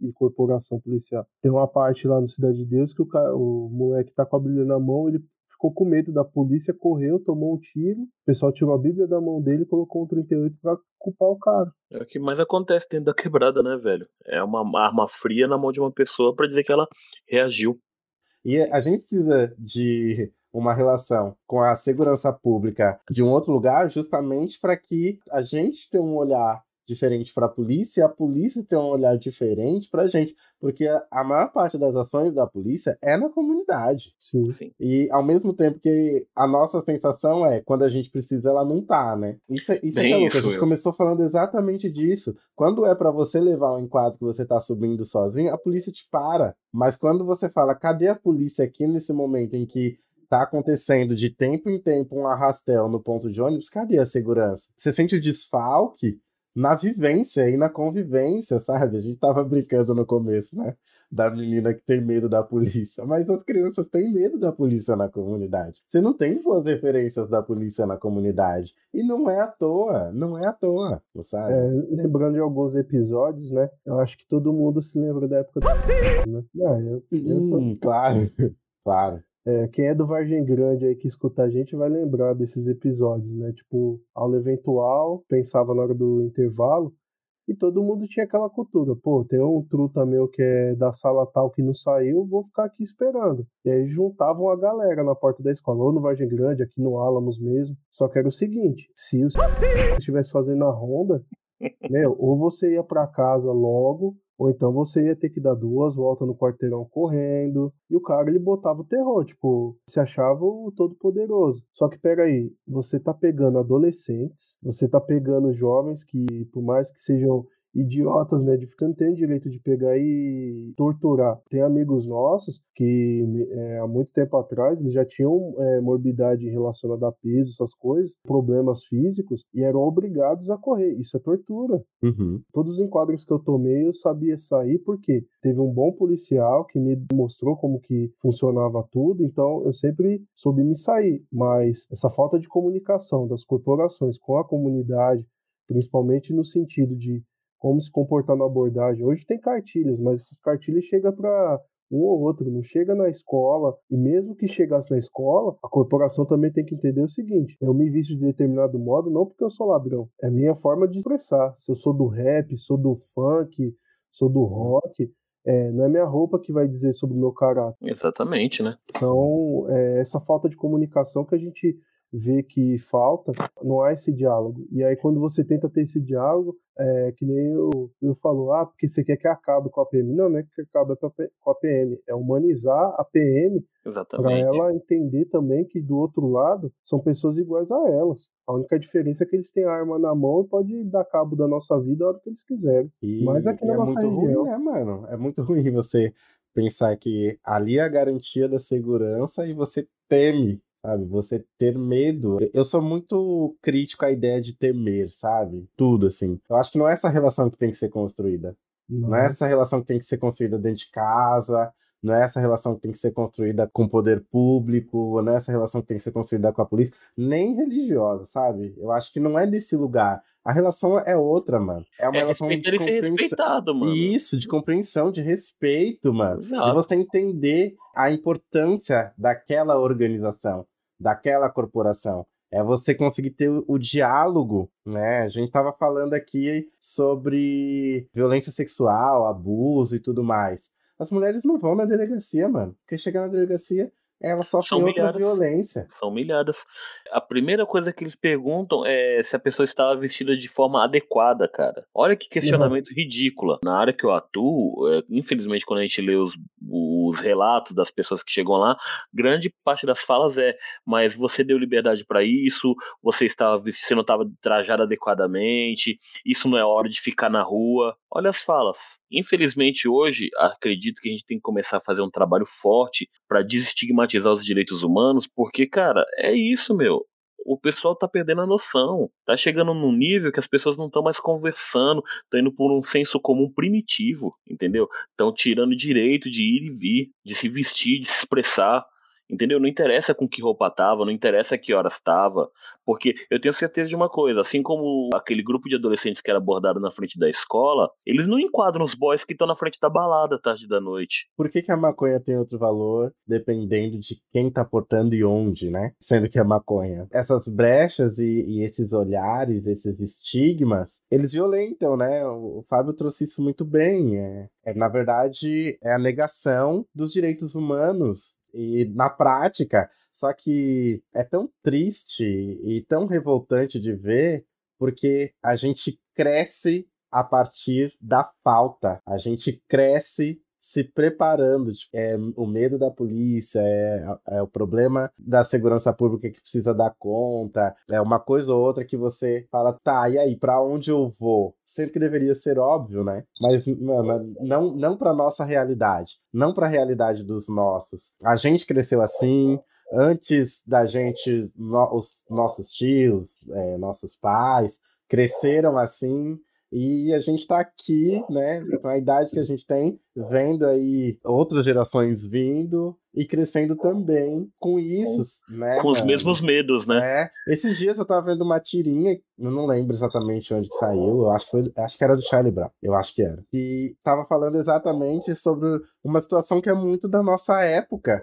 e corporação policial. Tem uma parte lá no Cidade de Deus que o, o moleque tá com a Bíblia na mão, ele ficou com medo da polícia, correu, tomou um tiro, o pessoal tirou a Bíblia da mão dele e colocou um 38 para culpar o cara. É o que mais acontece dentro da quebrada, né, velho? É uma arma fria na mão de uma pessoa para dizer que ela reagiu. E a gente precisa de uma relação com a segurança pública de um outro lugar, justamente para que a gente tenha um olhar diferente para a polícia a polícia tem um olhar diferente para a gente, porque a, a, maior parte das ações da polícia é na comunidade. Sim, sim. E ao mesmo tempo que a nossa sensação é quando a gente precisa, ela não tá, né? Isso, é, isso é louco. A gente eu. começou falando exatamente disso. Quando é para você levar um enquadro que você tá subindo sozinho, a polícia te para. Mas quando você fala, cadê a polícia aqui nesse momento em que tá acontecendo de tempo em tempo um arrastel no ponto de ônibus, cadê a segurança? Você sente o desfalque na vivência e na convivência, sabe? A gente tava brincando no começo, né? Da menina que tem medo da polícia. Mas as crianças têm medo da polícia na comunidade. Você não tem boas referências da polícia na comunidade. E não é à toa, não é à toa, sabe? É, lembrando de alguns episódios, né? Eu acho que todo mundo se lembra da época do. Né? <laughs> Não, eu, eu... claro, claro. É, quem é do Vargem Grande aí que escuta a gente vai lembrar desses episódios, né? Tipo, aula eventual, pensava na hora do intervalo. E todo mundo tinha aquela cultura, pô, tem um truta meu que é da sala tal que não saiu, vou ficar aqui esperando. E aí juntavam a galera na porta da escola, ou no Vargem Grande, aqui no Álamos mesmo. Só que era o seguinte, se o <laughs> estivesse fazendo a ronda, <laughs> meu, ou você ia para casa logo, ou então você ia ter que dar duas voltas no quarteirão correndo. E o cara ele botava o terror, tipo, se achava o todo poderoso. Só que peraí, você tá pegando adolescentes, você tá pegando jovens que, por mais que sejam idiotas, né? De você não tem direito de pegar e torturar. Tem amigos nossos que é, há muito tempo atrás eles já tinham é, morbidade relacionada a peso, essas coisas, problemas físicos e eram obrigados a correr. Isso é tortura. Uhum. Todos os enquadros que eu tomei eu sabia sair porque teve um bom policial que me mostrou como que funcionava tudo, então eu sempre soube me sair. Mas essa falta de comunicação das corporações com a comunidade, principalmente no sentido de como se comportar na abordagem. Hoje tem cartilhas, mas essas cartilhas chegam para um ou outro, não chega na escola. E mesmo que chegasse na escola, a corporação também tem que entender o seguinte: eu me visto de determinado modo não porque eu sou ladrão, é a minha forma de expressar. Se eu sou do rap, sou do funk, sou do rock, é, não é minha roupa que vai dizer sobre o meu caráter. Exatamente, né? Então, é, essa falta de comunicação que a gente vê que falta, não há esse diálogo. E aí, quando você tenta ter esse diálogo, é que nem eu, eu falo, ah, porque você quer que acabe com a PM. Não, não é que acabe com a PM, é humanizar a PM para ela entender também que do outro lado são pessoas iguais a elas. A única diferença é que eles têm a arma na mão e pode dar cabo da nossa vida a hora que eles quiserem. E, Mas aqui na é nossa muito região. ruim, né, mano? É muito <laughs> ruim você pensar que ali é a garantia da segurança e você teme sabe? Você ter medo. Eu sou muito crítico à ideia de temer, sabe? Tudo, assim. Eu acho que não é essa relação que tem que ser construída. Não, não é essa relação que tem que ser construída dentro de casa, não é essa relação que tem que ser construída com o poder público, não é essa relação que tem que ser construída com a polícia, nem religiosa, sabe? Eu acho que não é desse lugar. A relação é outra, mano. É uma É relação de compreensão. respeitado, mano. Isso, de compreensão, de respeito, mano. De Exato. você entender a importância daquela organização, daquela corporação. É você conseguir ter o, diálogo, né? A gente tava falando aqui sobre violência sexual, abuso e tudo mais. As mulheres não vão na delegacia, mano. Porque chegar na delegacia, elas sofrem São outra humilhadas. violência. São humilhadas. A primeira coisa que eles perguntam é se a pessoa estava vestida de forma adequada, cara. Olha que questionamento ridículo. Na área que eu atuo, é, infelizmente, quando a gente lê os, os relatos das pessoas que chegam lá, grande parte das falas é: mas você deu liberdade para isso, você estava você não estava trajado adequadamente, isso não é hora de ficar na rua. Olha as falas. Infelizmente, hoje, acredito que a gente tem que começar a fazer um trabalho forte para desestigmatizar os direitos humanos, porque, cara, é isso, meu. O pessoal tá perdendo a noção. Tá chegando num nível que as pessoas não estão mais conversando, estão indo por um senso comum primitivo, entendeu? Estão tirando o direito de ir e vir, de se vestir, de se expressar. Entendeu? Não interessa com que roupa tava, não interessa que horas tava, porque eu tenho certeza de uma coisa, assim como aquele grupo de adolescentes que era abordado na frente da escola, eles não enquadram os boys que estão na frente da balada tarde da noite. Por que, que a maconha tem outro valor dependendo de quem tá portando e onde, né? Sendo que a maconha. Essas brechas e, e esses olhares, esses estigmas, eles violentam, né? O, o Fábio trouxe isso muito bem. É, é, na verdade, é a negação dos direitos humanos. E na prática, só que é tão triste e tão revoltante de ver, porque a gente cresce a partir da falta. A gente cresce se preparando. Tipo, é o medo da polícia, é, é o problema da segurança pública que precisa dar conta, é uma coisa ou outra que você fala, tá, e aí, pra onde eu vou? Sendo que deveria ser óbvio, né? Mas, mano, não, não pra nossa realidade, não pra realidade dos nossos. A gente cresceu assim, antes da gente, no- os nossos tios, é, nossos pais, cresceram assim, e a gente tá aqui, né, com a idade que a gente tem, vendo aí outras gerações vindo e crescendo também com isso, né? Com os mesmos medos, né? É, esses dias eu tava vendo uma tirinha, eu não lembro exatamente onde que saiu, eu acho que, foi, acho que era do Charlie Brown, eu acho que era. E tava falando exatamente sobre uma situação que é muito da nossa época.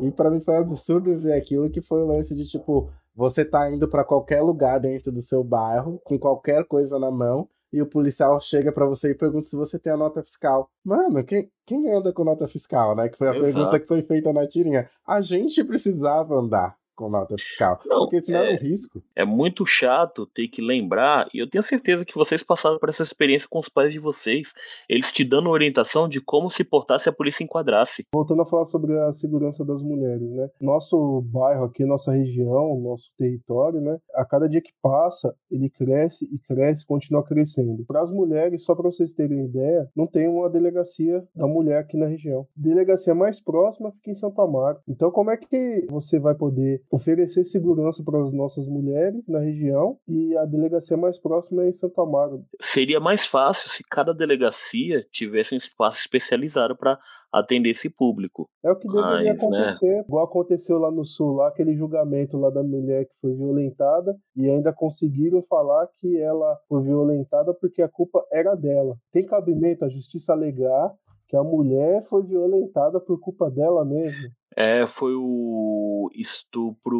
E pra mim foi um absurdo ver aquilo que foi o lance de tipo, você tá indo pra qualquer lugar dentro do seu bairro, com qualquer coisa na mão, e o policial chega para você e pergunta se você tem a nota fiscal. Mano, quem, quem anda com nota fiscal, né? Que foi a Exato. pergunta que foi feita na tirinha. A gente precisava andar com nota fiscal. Não, porque senão é, é um risco. É muito chato ter que lembrar, e eu tenho certeza que vocês passaram por essa experiência com os pais de vocês, eles te dando orientação de como se portar se a polícia enquadrasse. Voltando a falar sobre a segurança das mulheres, né? Nosso bairro aqui, nossa região, nosso território, né? A cada dia que passa, ele cresce e cresce, continua crescendo. Para as mulheres, só para vocês terem ideia, não tem uma delegacia da mulher aqui na região. Delegacia mais próxima fica em Santo Amaro. Então, como é que você vai poder oferecer segurança para as nossas mulheres na região e a delegacia mais próxima é em Santo Amaro. Seria mais fácil se cada delegacia tivesse um espaço especializado para atender esse público. É o que deveria Mas, né? acontecer, né? igual aconteceu lá no sul, lá aquele julgamento lá da mulher que foi violentada e ainda conseguiram falar que ela foi violentada porque a culpa era dela. Tem cabimento a justiça alegar que a mulher foi violentada por culpa dela mesmo. É, foi o estupro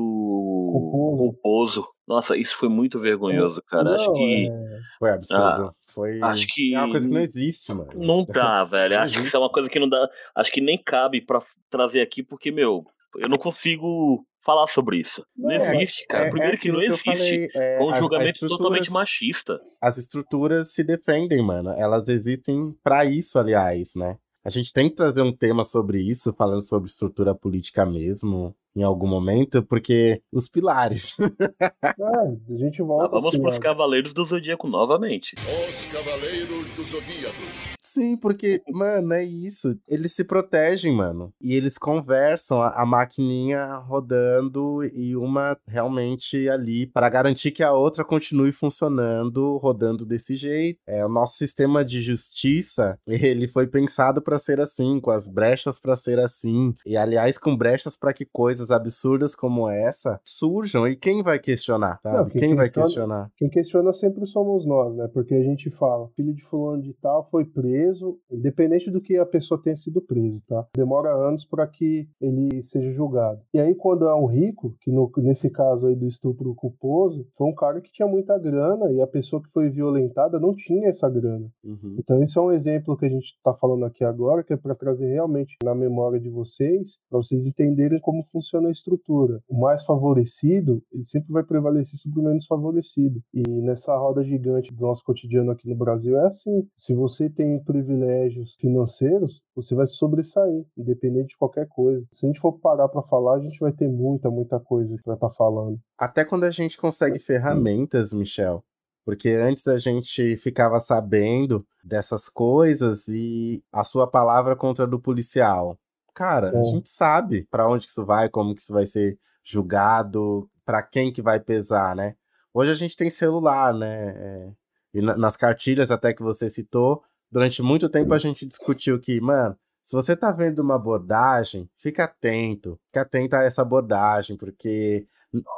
culposo. Nossa, isso foi muito vergonhoso, cara. Não, acho que. É... Foi absurdo. Ah, foi. Acho que. É uma coisa que não existe, mano. Não <laughs> tá, velho. Não acho existe. que isso é uma coisa que não dá. Acho que nem cabe para trazer aqui, porque, meu, eu não consigo falar sobre isso. Não, não existe, cara. É, Primeiro é que não existe. Falei, é, um julgamento totalmente machista. As estruturas se defendem, mano. Elas existem para isso, aliás, né? A gente tem que trazer um tema sobre isso, falando sobre estrutura política mesmo, em algum momento, porque os pilares. <laughs> é, a gente volta. Ah, vamos para os Cavaleiros do Zodíaco novamente. Os Cavaleiros do Zodíaco. Sim, porque, <laughs> mano, é isso. Eles se protegem, mano. E eles conversam, a, a maquininha rodando e uma realmente ali para garantir que a outra continue funcionando, rodando desse jeito. É, o nosso sistema de justiça, <laughs> ele foi pensado para ser assim, com as brechas para ser assim. E aliás, com brechas para que coisas absurdas como essa surjam. E quem vai questionar, sabe? Não, quem, quem vai questionar? Quem questiona sempre somos nós, né? Porque a gente fala, filho de fulano de tal foi preso preso, independente do que a pessoa tenha sido preso, tá? Demora anos para que ele seja julgado. E aí, quando é um rico, que no, nesse caso aí do estupro culposo, foi um cara que tinha muita grana e a pessoa que foi violentada não tinha essa grana. Uhum. Então, isso é um exemplo que a gente está falando aqui agora, que é para trazer realmente na memória de vocês, para vocês entenderem como funciona a estrutura. O mais favorecido, ele sempre vai prevalecer sobre o menos favorecido. E nessa roda gigante do nosso cotidiano aqui no Brasil é assim. Se você tem privilégios financeiros, você vai se sobressair, independente de qualquer coisa. Se a gente for parar para falar, a gente vai ter muita, muita coisa para estar tá falando. Até quando a gente consegue ferramentas, Michel. Porque antes a gente ficava sabendo dessas coisas e a sua palavra contra a do policial. Cara, é. a gente sabe para onde que isso vai, como que isso vai ser julgado, para quem que vai pesar, né? Hoje a gente tem celular, né? É... E nas cartilhas até que você citou, durante muito tempo a gente discutiu que, mano, se você tá vendo uma abordagem, fica atento, fica atento a essa abordagem, porque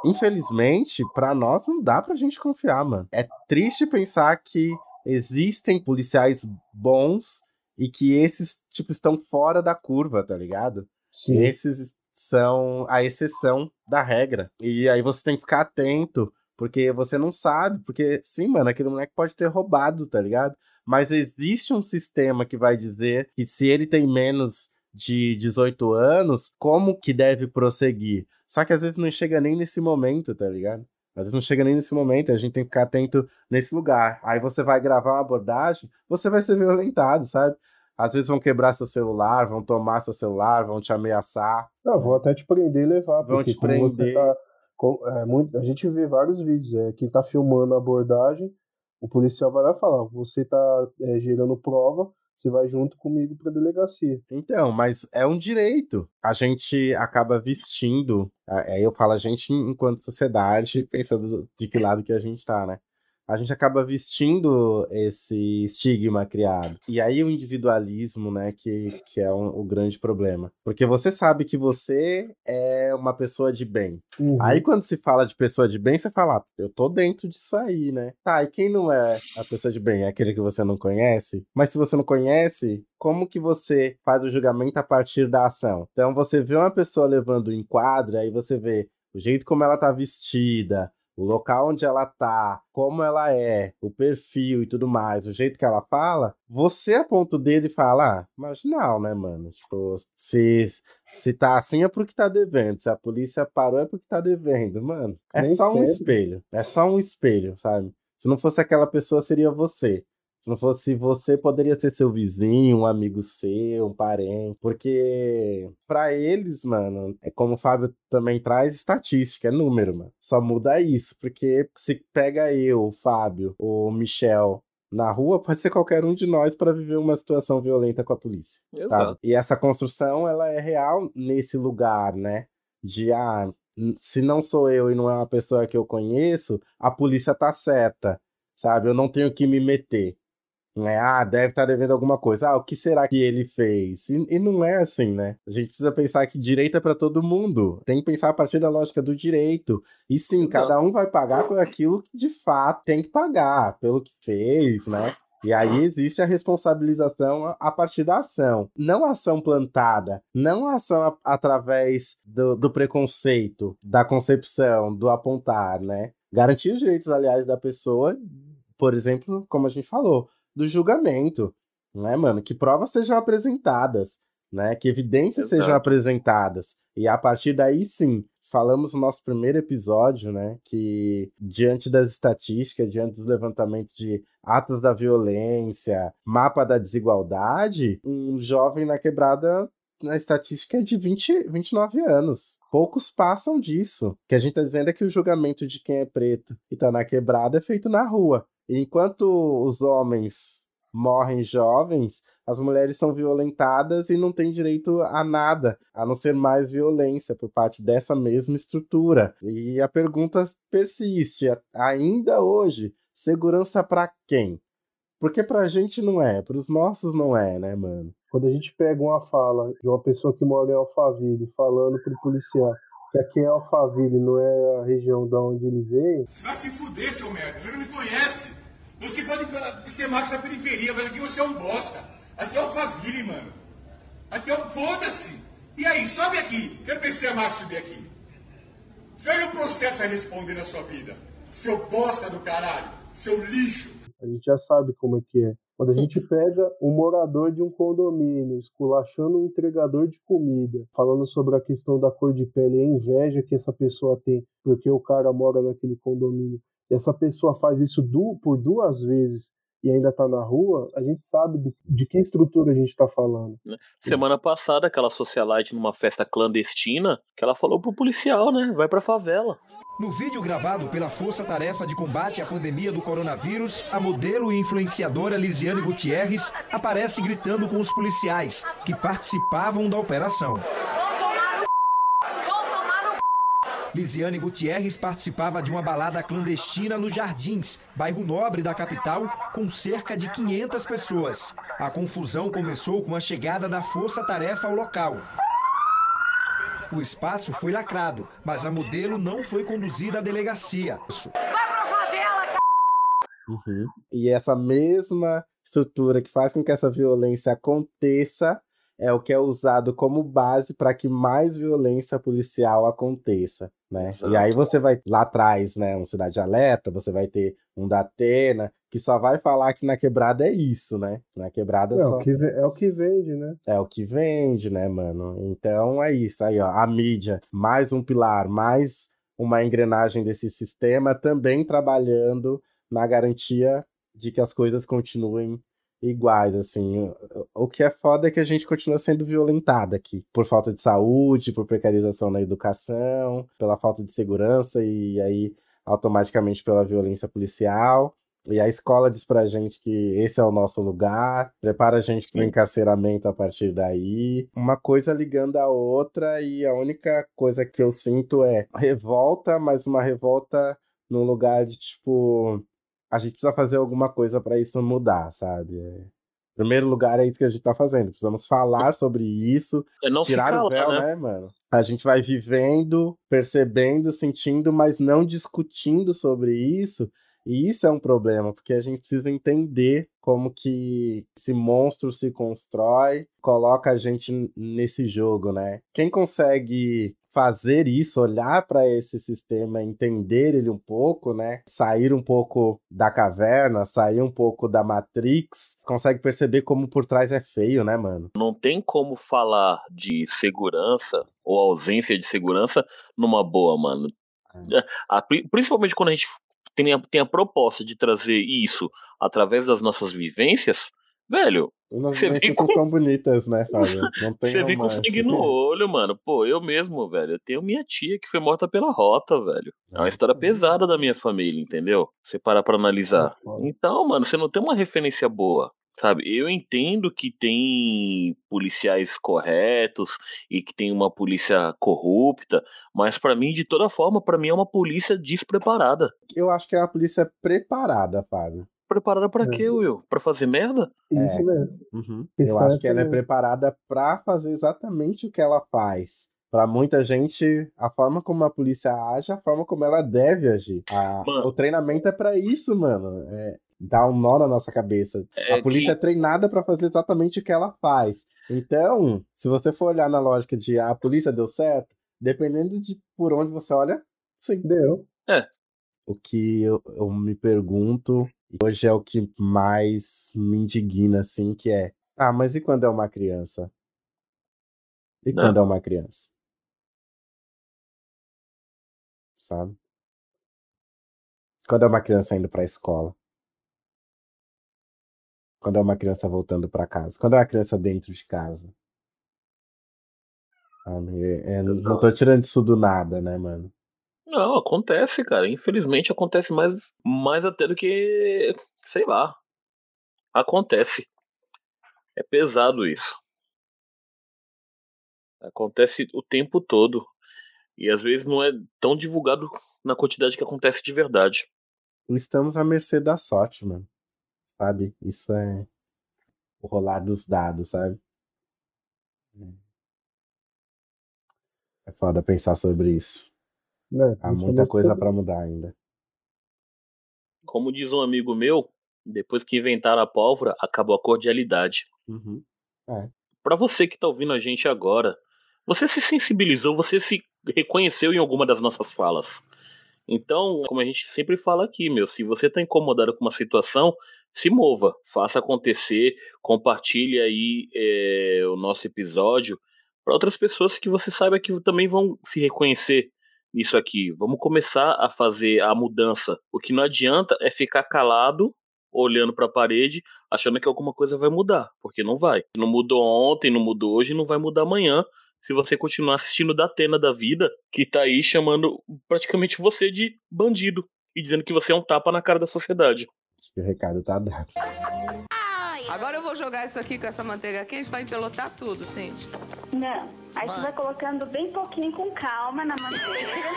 infelizmente para nós não dá pra gente confiar, mano. É triste pensar que existem policiais bons e que esses tipo estão fora da curva, tá ligado? Sim. Esses são a exceção da regra. E aí você tem que ficar atento, porque você não sabe, porque sim, mano, aquele moleque pode ter roubado, tá ligado? mas existe um sistema que vai dizer que se ele tem menos de 18 anos, como que deve prosseguir. Só que às vezes não chega nem nesse momento, tá ligado? Às vezes não chega nem nesse momento, a gente tem que ficar atento nesse lugar. Aí você vai gravar uma abordagem, você vai ser violentado, sabe? Às vezes vão quebrar seu celular, vão tomar seu celular, vão te ameaçar. Não, vão até te prender e levar. Vão te prender. Tá, com, é, muito, a gente vê vários vídeos, é, quem tá filmando a abordagem o policial vai lá falar: você está é, gerando prova, você vai junto comigo para a delegacia. Então, mas é um direito. A gente acaba vestindo, aí eu falo a gente enquanto sociedade, <laughs> pensando de que lado que a gente está, né? A gente acaba vestindo esse estigma criado. E aí o individualismo, né, que, que é um, o grande problema. Porque você sabe que você é uma pessoa de bem. Uhum. Aí quando se fala de pessoa de bem, você fala, ah, eu tô dentro disso aí, né? Tá, e quem não é a pessoa de bem? É aquele que você não conhece? Mas se você não conhece, como que você faz o julgamento a partir da ação? Então você vê uma pessoa levando um enquadro, aí você vê o jeito como ela tá vestida, o local onde ela tá, como ela é, o perfil e tudo mais, o jeito que ela fala, você aponta o dedo e fala, ah, marginal, né, mano? Tipo, se, se tá assim é porque tá devendo, se a polícia parou é porque tá devendo, mano. É Nem só um sempre. espelho, é só um espelho, sabe? Se não fosse aquela pessoa, seria você. Se não fosse você, poderia ser seu vizinho, um amigo seu, um parente. Porque pra eles, mano, é como o Fábio também traz estatística, é número, mano. Só muda isso. Porque se pega eu, o Fábio, o Michel na rua, pode ser qualquer um de nós pra viver uma situação violenta com a polícia. Exato. E essa construção, ela é real nesse lugar, né? De, ah, se não sou eu e não é uma pessoa que eu conheço, a polícia tá certa, sabe? Eu não tenho que me meter. Né? Ah, deve estar devendo alguma coisa. Ah, o que será que ele fez? E, e não é assim, né? A gente precisa pensar que direito é para todo mundo. Tem que pensar a partir da lógica do direito. E sim, cada um vai pagar por aquilo que de fato tem que pagar, pelo que fez, né? E aí existe a responsabilização a- a partir da ação. Não a ação plantada, não a ação a- através do, do preconceito, da concepção, do apontar, né? Garantir os direitos, aliás, da pessoa, por exemplo, como a gente falou, do julgamento, né, mano? Que provas sejam apresentadas, né? Que evidências Exato. sejam apresentadas. E a partir daí, sim, falamos no nosso primeiro episódio, né? Que diante das estatísticas, diante dos levantamentos de atos da violência, mapa da desigualdade, um jovem na quebrada, na estatística é de 20, 29 anos. Poucos passam disso. O que a gente tá dizendo é que o julgamento de quem é preto e tá na quebrada é feito na rua. Enquanto os homens morrem jovens, as mulheres são violentadas e não têm direito a nada, a não ser mais violência por parte dessa mesma estrutura. E a pergunta persiste ainda hoje: segurança pra quem? Porque pra gente não é, pros nossos não é, né, mano? Quando a gente pega uma fala de uma pessoa que mora em Alphaville falando pro policial que aqui é Alphaville, não é a região da onde ele veio, Você vai se fuder, seu merda. Você não me conhece. Você pode ser macho na periferia, mas aqui você é um bosta. Aqui é Alphaville, mano. Aqui é um foda-se. E aí, sobe aqui. Quero ver se é macho subir aqui. Ver o processo a responder na sua vida. Seu bosta do caralho. Seu lixo. a gente já sabe como é que é. Quando a gente pega um morador de um condomínio esculachando um entregador de comida, falando sobre a questão da cor de pele e a inveja que essa pessoa tem porque o cara mora naquele condomínio, e essa pessoa faz isso du- por duas vezes e ainda tá na rua, a gente sabe do- de que estrutura a gente tá falando. Semana passada, aquela socialite numa festa clandestina, que ela falou pro policial, né? Vai pra favela. No vídeo gravado pela Força Tarefa de Combate à Pandemia do Coronavírus, a modelo e influenciadora Lisiane Gutierrez aparece gritando com os policiais que participavam da operação. Lisiane Gutierrez participava de uma balada clandestina nos Jardins, bairro nobre da capital, com cerca de 500 pessoas. A confusão começou com a chegada da Força Tarefa ao local. O espaço foi lacrado, mas a modelo não foi conduzida à delegacia. Uhum. E essa mesma estrutura que faz com que essa violência aconteça é o que é usado como base para que mais violência policial aconteça, né? E aí você vai lá atrás, né, um Cidade Alerta, você vai ter um da Atena, que só vai falar que na quebrada é isso, né? Na quebrada É, só o que, é o que vende, né? é o que vende, né, mano? Então é isso aí, ó. A mídia, mais um pilar, mais uma engrenagem desse sistema, também trabalhando na garantia de que as coisas continuem iguais, assim. O- que é foda é que a gente continua sendo violentada aqui, por falta de saúde, por precarização na educação, pela falta de segurança e aí automaticamente pela violência policial. E a escola diz pra gente que esse é o nosso lugar, prepara a gente pro encarceramento a partir daí. Uma coisa ligando a outra, e a única coisa que eu sinto é revolta, mas uma revolta num lugar de tipo. A gente precisa fazer alguma coisa pra isso mudar, sabe? É. Em primeiro lugar, é isso que a gente tá fazendo. Precisamos falar sobre isso, É tirar o calar, véu, né? né, mano? A gente vai vivendo, percebendo, sentindo, mas não discutindo sobre isso. E isso é um problema, porque a gente precisa entender como que esse monstro se constrói, coloca a gente nesse jogo, né? Quem consegue fazer isso, olhar para esse sistema, entender ele um pouco, né? Sair um pouco da caverna, sair um pouco da Matrix, consegue perceber como por trás é feio, né, mano? Não tem como falar de segurança ou ausência de segurança numa boa, mano. É, principalmente quando a gente tem a, tem a proposta de trazer isso através das nossas vivências, velho, Umas vivências com- são bonitas, né, Fábio? <laughs> Não tem você vem com sangue no olho, mano. Pô, eu mesmo, velho. Eu tenho minha tia que foi morta pela rota, velho. É uma história pesada da minha família, entendeu? Você parar pra analisar. Então, mano, você não tem uma referência boa. Sabe, eu entendo que tem policiais corretos e que tem uma polícia corrupta, mas pra mim, de toda forma, pra mim é uma polícia despreparada. Eu acho que é uma polícia preparada, Fábio. Preparada pra É. quê, Will? Pra fazer merda? Isso É. mesmo. Uhum. Isso Eu é acho que ela é preparada pra fazer exatamente o que ela faz. Pra muita gente, a forma como a polícia age, é a forma como ela deve agir. A- o treinamento é pra isso, mano. É dar um nó na nossa cabeça. É a polícia que- é treinada pra fazer exatamente o que ela faz. Então, se você for olhar na lógica de ah, a polícia deu certo, dependendo de por onde você olha, sim. Deu. O que eu, eu me pergunto, e hoje é o que mais me indigna, assim, que é, ah, mas e quando é uma criança? E Não. quando é uma criança? Sabe? Quando é uma criança indo pra escola? Quando é uma criança voltando pra casa? Quando é uma criança dentro de casa? Sabe? É- é- não tô tirando isso do nada, né, mano? Não, acontece, cara. Infelizmente acontece mais, mais até do que. Sei lá. Acontece. É pesado isso. Acontece o tempo todo. E às vezes não é tão divulgado na quantidade que acontece de verdade. Estamos à mercê da sorte, mano. Sabe? Isso é o rolar dos dados, sabe? É foda pensar sobre isso. Né? Há muita coisa pra mudar ainda. Como diz um amigo meu, depois que inventaram a pólvora, acabou a cordialidade. Uhum. É. Pra você que tá ouvindo a gente agora, você se sensibilizou, você se reconheceu em alguma das nossas falas. Então, como a gente sempre fala aqui, meu, se você tá incomodado com uma situação, se mova, faça acontecer, compartilhe aí é, o nosso episódio para outras pessoas que você saiba que também vão se reconhecer nisso aqui. Vamos começar a fazer a mudança. O que não adianta é ficar calado, olhando para a parede, achando que alguma coisa vai mudar, porque não vai. Não mudou ontem, não mudou hoje, não vai mudar amanhã. Se você continuar assistindo da Atena da vida, que tá aí chamando praticamente você de bandido e dizendo que você é um tapa na cara da sociedade. Acho que o recado tá dado. Agora eu vou jogar isso aqui com essa manteiga quente pra empelotar tudo, Cindy. Não. Aí você vai colocando bem pouquinho com calma na manteiga.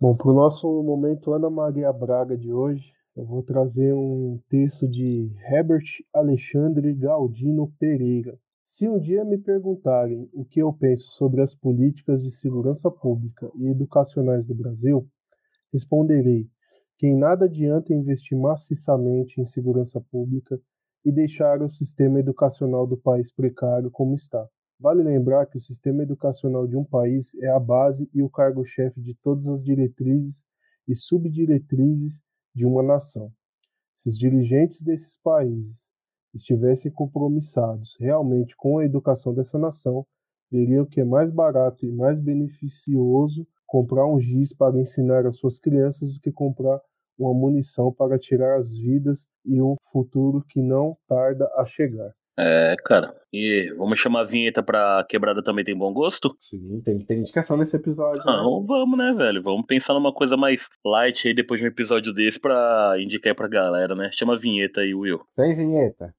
Bom, para o nosso momento Ana Maria Braga de hoje, eu vou trazer um texto de Herbert Alexandre Galdino Pereira. Se um dia me perguntarem o que eu penso sobre as políticas de segurança pública e educacionais do Brasil, responderei que em nada adianta investir maciçamente em segurança pública e deixar o sistema educacional do país precário como está. Vale lembrar que o sistema educacional de um país é a base e o cargo-chefe de todas as diretrizes e subdiretrizes de uma nação. Se os dirigentes desses países estivessem compromissados realmente com a educação dessa nação, veriam que é mais barato e mais beneficioso comprar um giz para ensinar as suas crianças do que comprar uma munição para tirar as vidas e um futuro que não tarda a chegar. É, cara. E vamos chamar a vinheta pra Quebrada Também Tem Bom Gosto? Sim, tem, tem indicação nesse episódio. né? Não, vamos, né, velho? Vamos pensar numa coisa mais light aí depois de um episódio desse pra indicar pra galera, né? Chama a vinheta aí, Will. Vem, vinheta.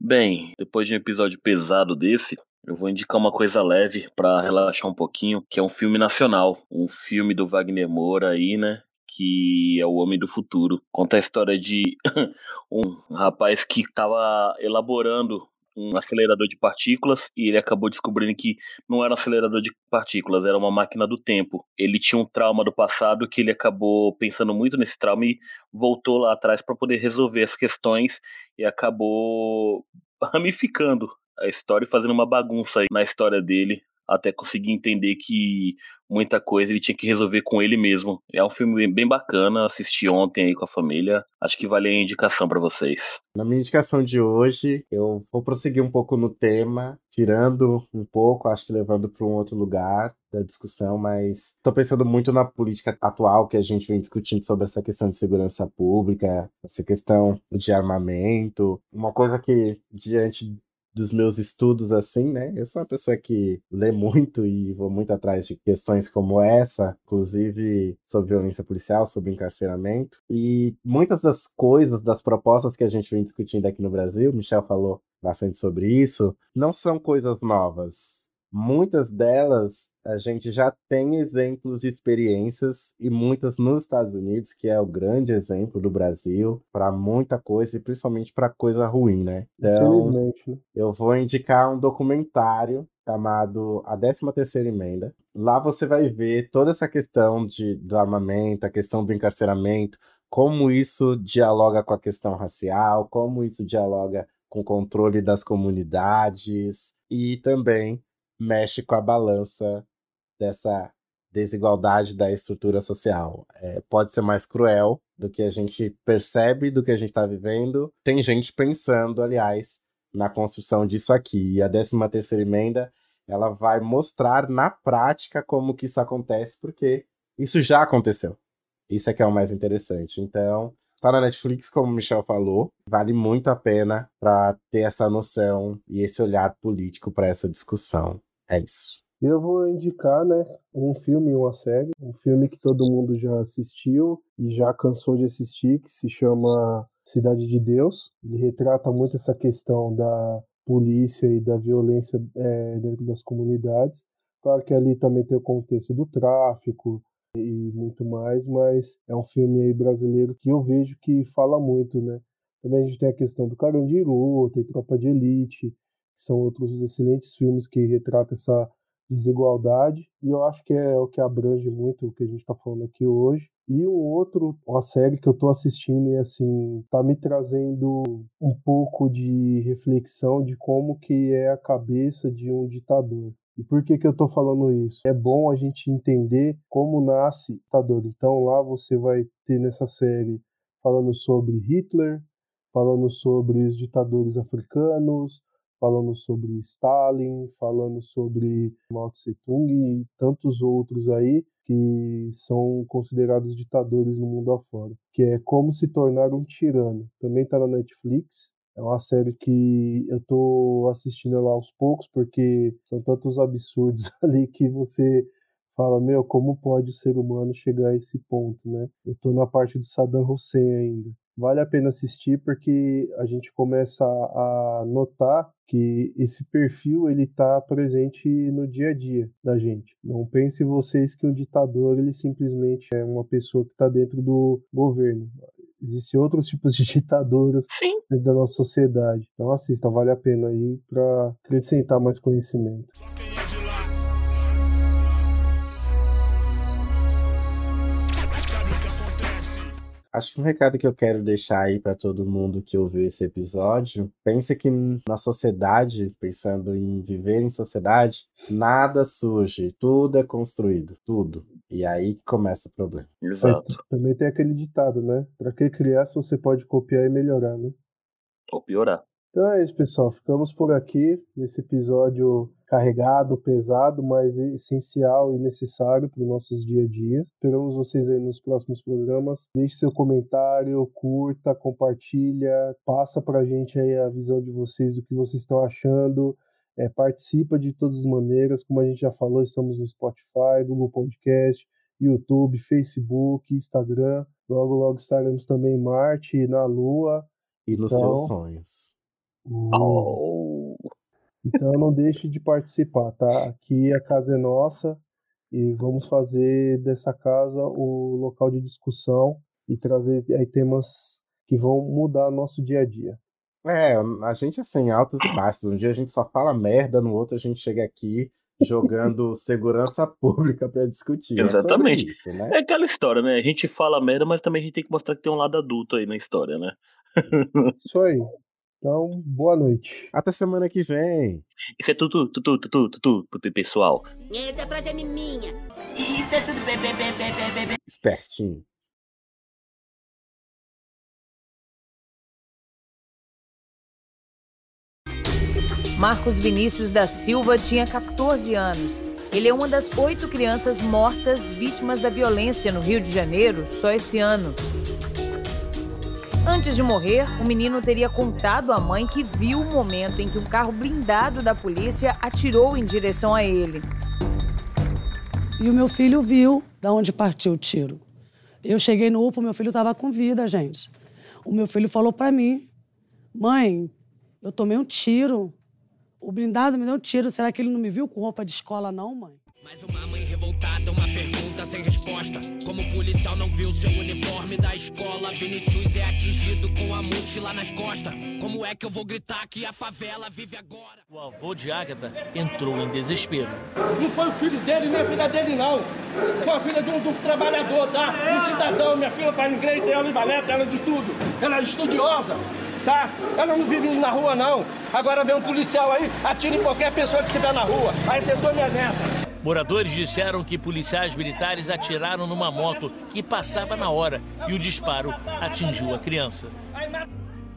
Bem, depois de um episódio pesado desse, eu vou indicar uma coisa leve pra relaxar um pouquinho, que é um filme nacional, um filme do Wagner Moura aí, né? Que é o Homem do Futuro. Conta a história de <coughs> um rapaz que estava elaborando um acelerador de partículas e ele acabou descobrindo que não era um acelerador de partículas, era uma máquina do tempo. Ele tinha um trauma do passado que ele acabou pensando muito nesse trauma e voltou lá atrás para poder resolver as questões e acabou ramificando a história e fazendo uma bagunça na história dele até conseguir entender que muita coisa ele tinha que resolver com ele mesmo. É um filme bem bacana, assisti ontem aí com a família. Acho que vale a indicação para vocês. Na minha indicação de hoje, eu vou prosseguir um pouco no tema, tirando um pouco, acho que levando para um outro lugar da discussão, mas estou pensando muito na política atual que a gente vem discutindo sobre essa questão de segurança pública, essa questão de armamento, uma coisa que diante dos meus estudos assim, né? Eu sou uma pessoa que lê muito e vou muito atrás de questões como essa, inclusive sobre violência policial, sobre encarceramento. E muitas das coisas, das propostas que a gente vem discutindo aqui no Brasil, Michel falou bastante sobre isso, não são coisas novas. Muitas delas a gente já tem exemplos de experiências e muitas nos Estados Unidos, que é o grande exemplo do Brasil para muita coisa e principalmente para coisa ruim, né? Então, né? eu vou indicar um documentário chamado A 13ª Emenda. Lá você vai ver toda essa questão de, do armamento, a questão do encarceramento, como isso dialoga com a questão racial, como isso dialoga com o controle das comunidades e também mexe com a balança dessa desigualdade da estrutura social. É, pode ser mais cruel do que a gente percebe, do que a gente está vivendo. Tem gente pensando, aliás, na construção disso aqui. E a 13 terceira emenda, ela vai mostrar na prática como que isso acontece, porque isso já aconteceu. Isso é que é o mais interessante. Então, tá na Netflix, como o Michel falou, vale muito a pena para ter essa noção e esse olhar político para essa discussão. É isso. Eu vou indicar, né, um filme e uma série, um filme que todo mundo já assistiu e já cansou de assistir, que se chama Cidade de Deus. Ele retrata muito essa questão da polícia e da violência é, dentro das comunidades. Claro que ali também tem o contexto do tráfico e muito mais, mas é um filme aí brasileiro que eu vejo que fala muito, né? Também a gente tem a questão do Carandiru, tem Tropa de Elite, que são outros excelentes filmes que retratam essa desigualdade, e eu acho que é o que abrange muito o que a gente está falando aqui hoje. E um outro, uma série que eu estou assistindo e assim, tá me trazendo um pouco de reflexão de como que é a cabeça de um ditador. E por que que eu estou falando isso? É bom a gente entender como nasce o ditador. Então lá você vai ter nessa série falando sobre Hitler, falando sobre os ditadores africanos, falando sobre Stalin, falando sobre Mao Tse Tung e tantos outros aí que são considerados ditadores no mundo afora, que é Como se tornar um tirano. Também está na Netflix. É uma série que eu tô assistindo ela aos poucos porque são tantos absurdos <laughs> ali que você fala, meu, como pode o ser humano chegar a esse ponto, né? Eu tô na parte do Saddam Hussein ainda vale a pena assistir porque a gente começa a notar que esse perfil ele está presente no dia a dia da gente. Não pense vocês que um ditador ele simplesmente é uma pessoa que está dentro do governo. Existem outros <laughs> tipos de ditaduras Sim. dentro da nossa sociedade. Então assista, vale a pena aí para acrescentar mais conhecimento. Acho que um recado que eu quero deixar aí para todo mundo que ouviu esse episódio, pense que na sociedade, pensando em viver em sociedade, nada surge, tudo é construído, tudo. E aí que começa o problema. Exato. Também tem aquele ditado, né? Para que criar se você pode copiar e melhorar, né? Ou piorar. Então é isso, pessoal. Ficamos por aqui nesse episódio carregado, pesado, mas essencial e necessário para os nossos dia a dia. Esperamos vocês aí nos próximos programas. Deixe seu comentário, curta, compartilha, passa para a gente aí a visão de vocês do que vocês estão achando. É, participa de todas as maneiras, como a gente já falou, estamos no Spotify, Google Podcast, YouTube, Facebook, Instagram. Logo, logo estaremos também em Marte na Lua. E nos Então, seus sonhos. Oh. Então não deixe de participar, tá? Aqui a casa é nossa e vamos fazer dessa casa o local de discussão e trazer aí temas que vão mudar nosso dia a dia. É, a gente assim, altos e baixos. Um dia a gente só fala merda, no outro a gente chega aqui jogando <laughs> segurança pública para discutir. Exatamente. É, isso, né? é aquela história, né? A gente fala merda, mas também a gente tem que mostrar que tem um lado adulto aí na história, né? <laughs> Isso aí. Então, boa noite. Até semana que vem. Isso é tudo, tudo, tudo, tudo, tudo, pessoal. Essa frase é minha. Isso é tudo bem, bem, bem, bem. Espertinho. Marcos Vinícius da Silva tinha 14 anos. Ele é uma das oito crianças mortas vítimas da violência no Rio de Janeiro só esse ano. Antes de morrer, o menino teria contado à mãe que viu o momento em que um carro blindado da polícia atirou em direção a ele. E o meu filho viu da onde partiu o tiro. Eu cheguei no UPA, meu filho estava com vida, gente. O meu filho falou para mim: Mãe, eu tomei um tiro. O blindado me deu um tiro. Será que ele não me viu com roupa de escola, não, mãe? Mais uma mãe revoltada, uma pergunta sem resposta. Como o policial não viu seu uniforme da escola, Vinicius é atingido com a mochila nas costas. Como é que eu vou gritar que a favela vive agora? O avô de Ágata entrou em desespero. Não foi o filho dele, nem a filha dele, não. Foi a filha de um, de um trabalhador, tá? Um cidadão. Minha filha faz inglês, tem aula em balé, ela de tudo. Ela é estudiosa tá? Ela não vive na rua, não. Agora vem um policial aí, atira em qualquer pessoa que estiver na rua. Aí acertou minha neta. Moradores disseram que policiais militares atiraram numa moto que passava na hora e o disparo atingiu a criança.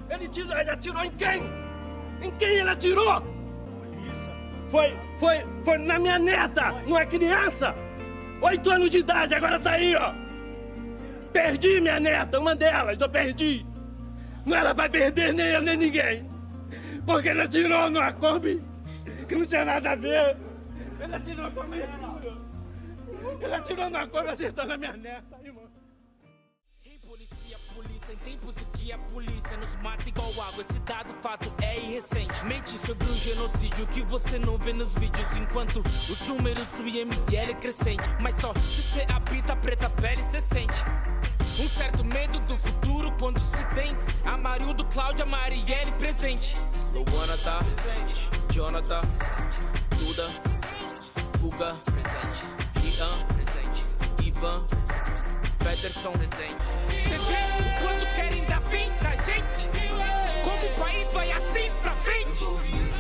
Ele, tirou, ele atirou em quem? Em quem ele atirou? Foi, foi, foi na minha neta, não é criança? Oito anos de idade, agora tá aí, ó. Perdi minha neta, uma delas, eu perdi. Não era pra perder nem eu nem ninguém. Porque ele atirou numa Kombi que não tinha nada a ver. Ele atirou com a minha Ele atirou numa Kombi acertando a minha neta, irmão. Quem policia polícia em tempos em que a polícia nos mata igual água. Esse dado fato é irrecente. Mente sobre o genocídio que você não vê nos vídeos. Enquanto os números do IML é crescente. Mas só se você habita a preta pele, você sente. Um certo medo do futuro quando se tem Amarildo, Cláudia, Marielle presente. Luana tá presente, Jonathan, presente. Duda, Guga, presente. Ian, presente. Ivan, Peterson, presente. Você vê o quanto querem dar fim pra gente? Como o país vai assim pra frente?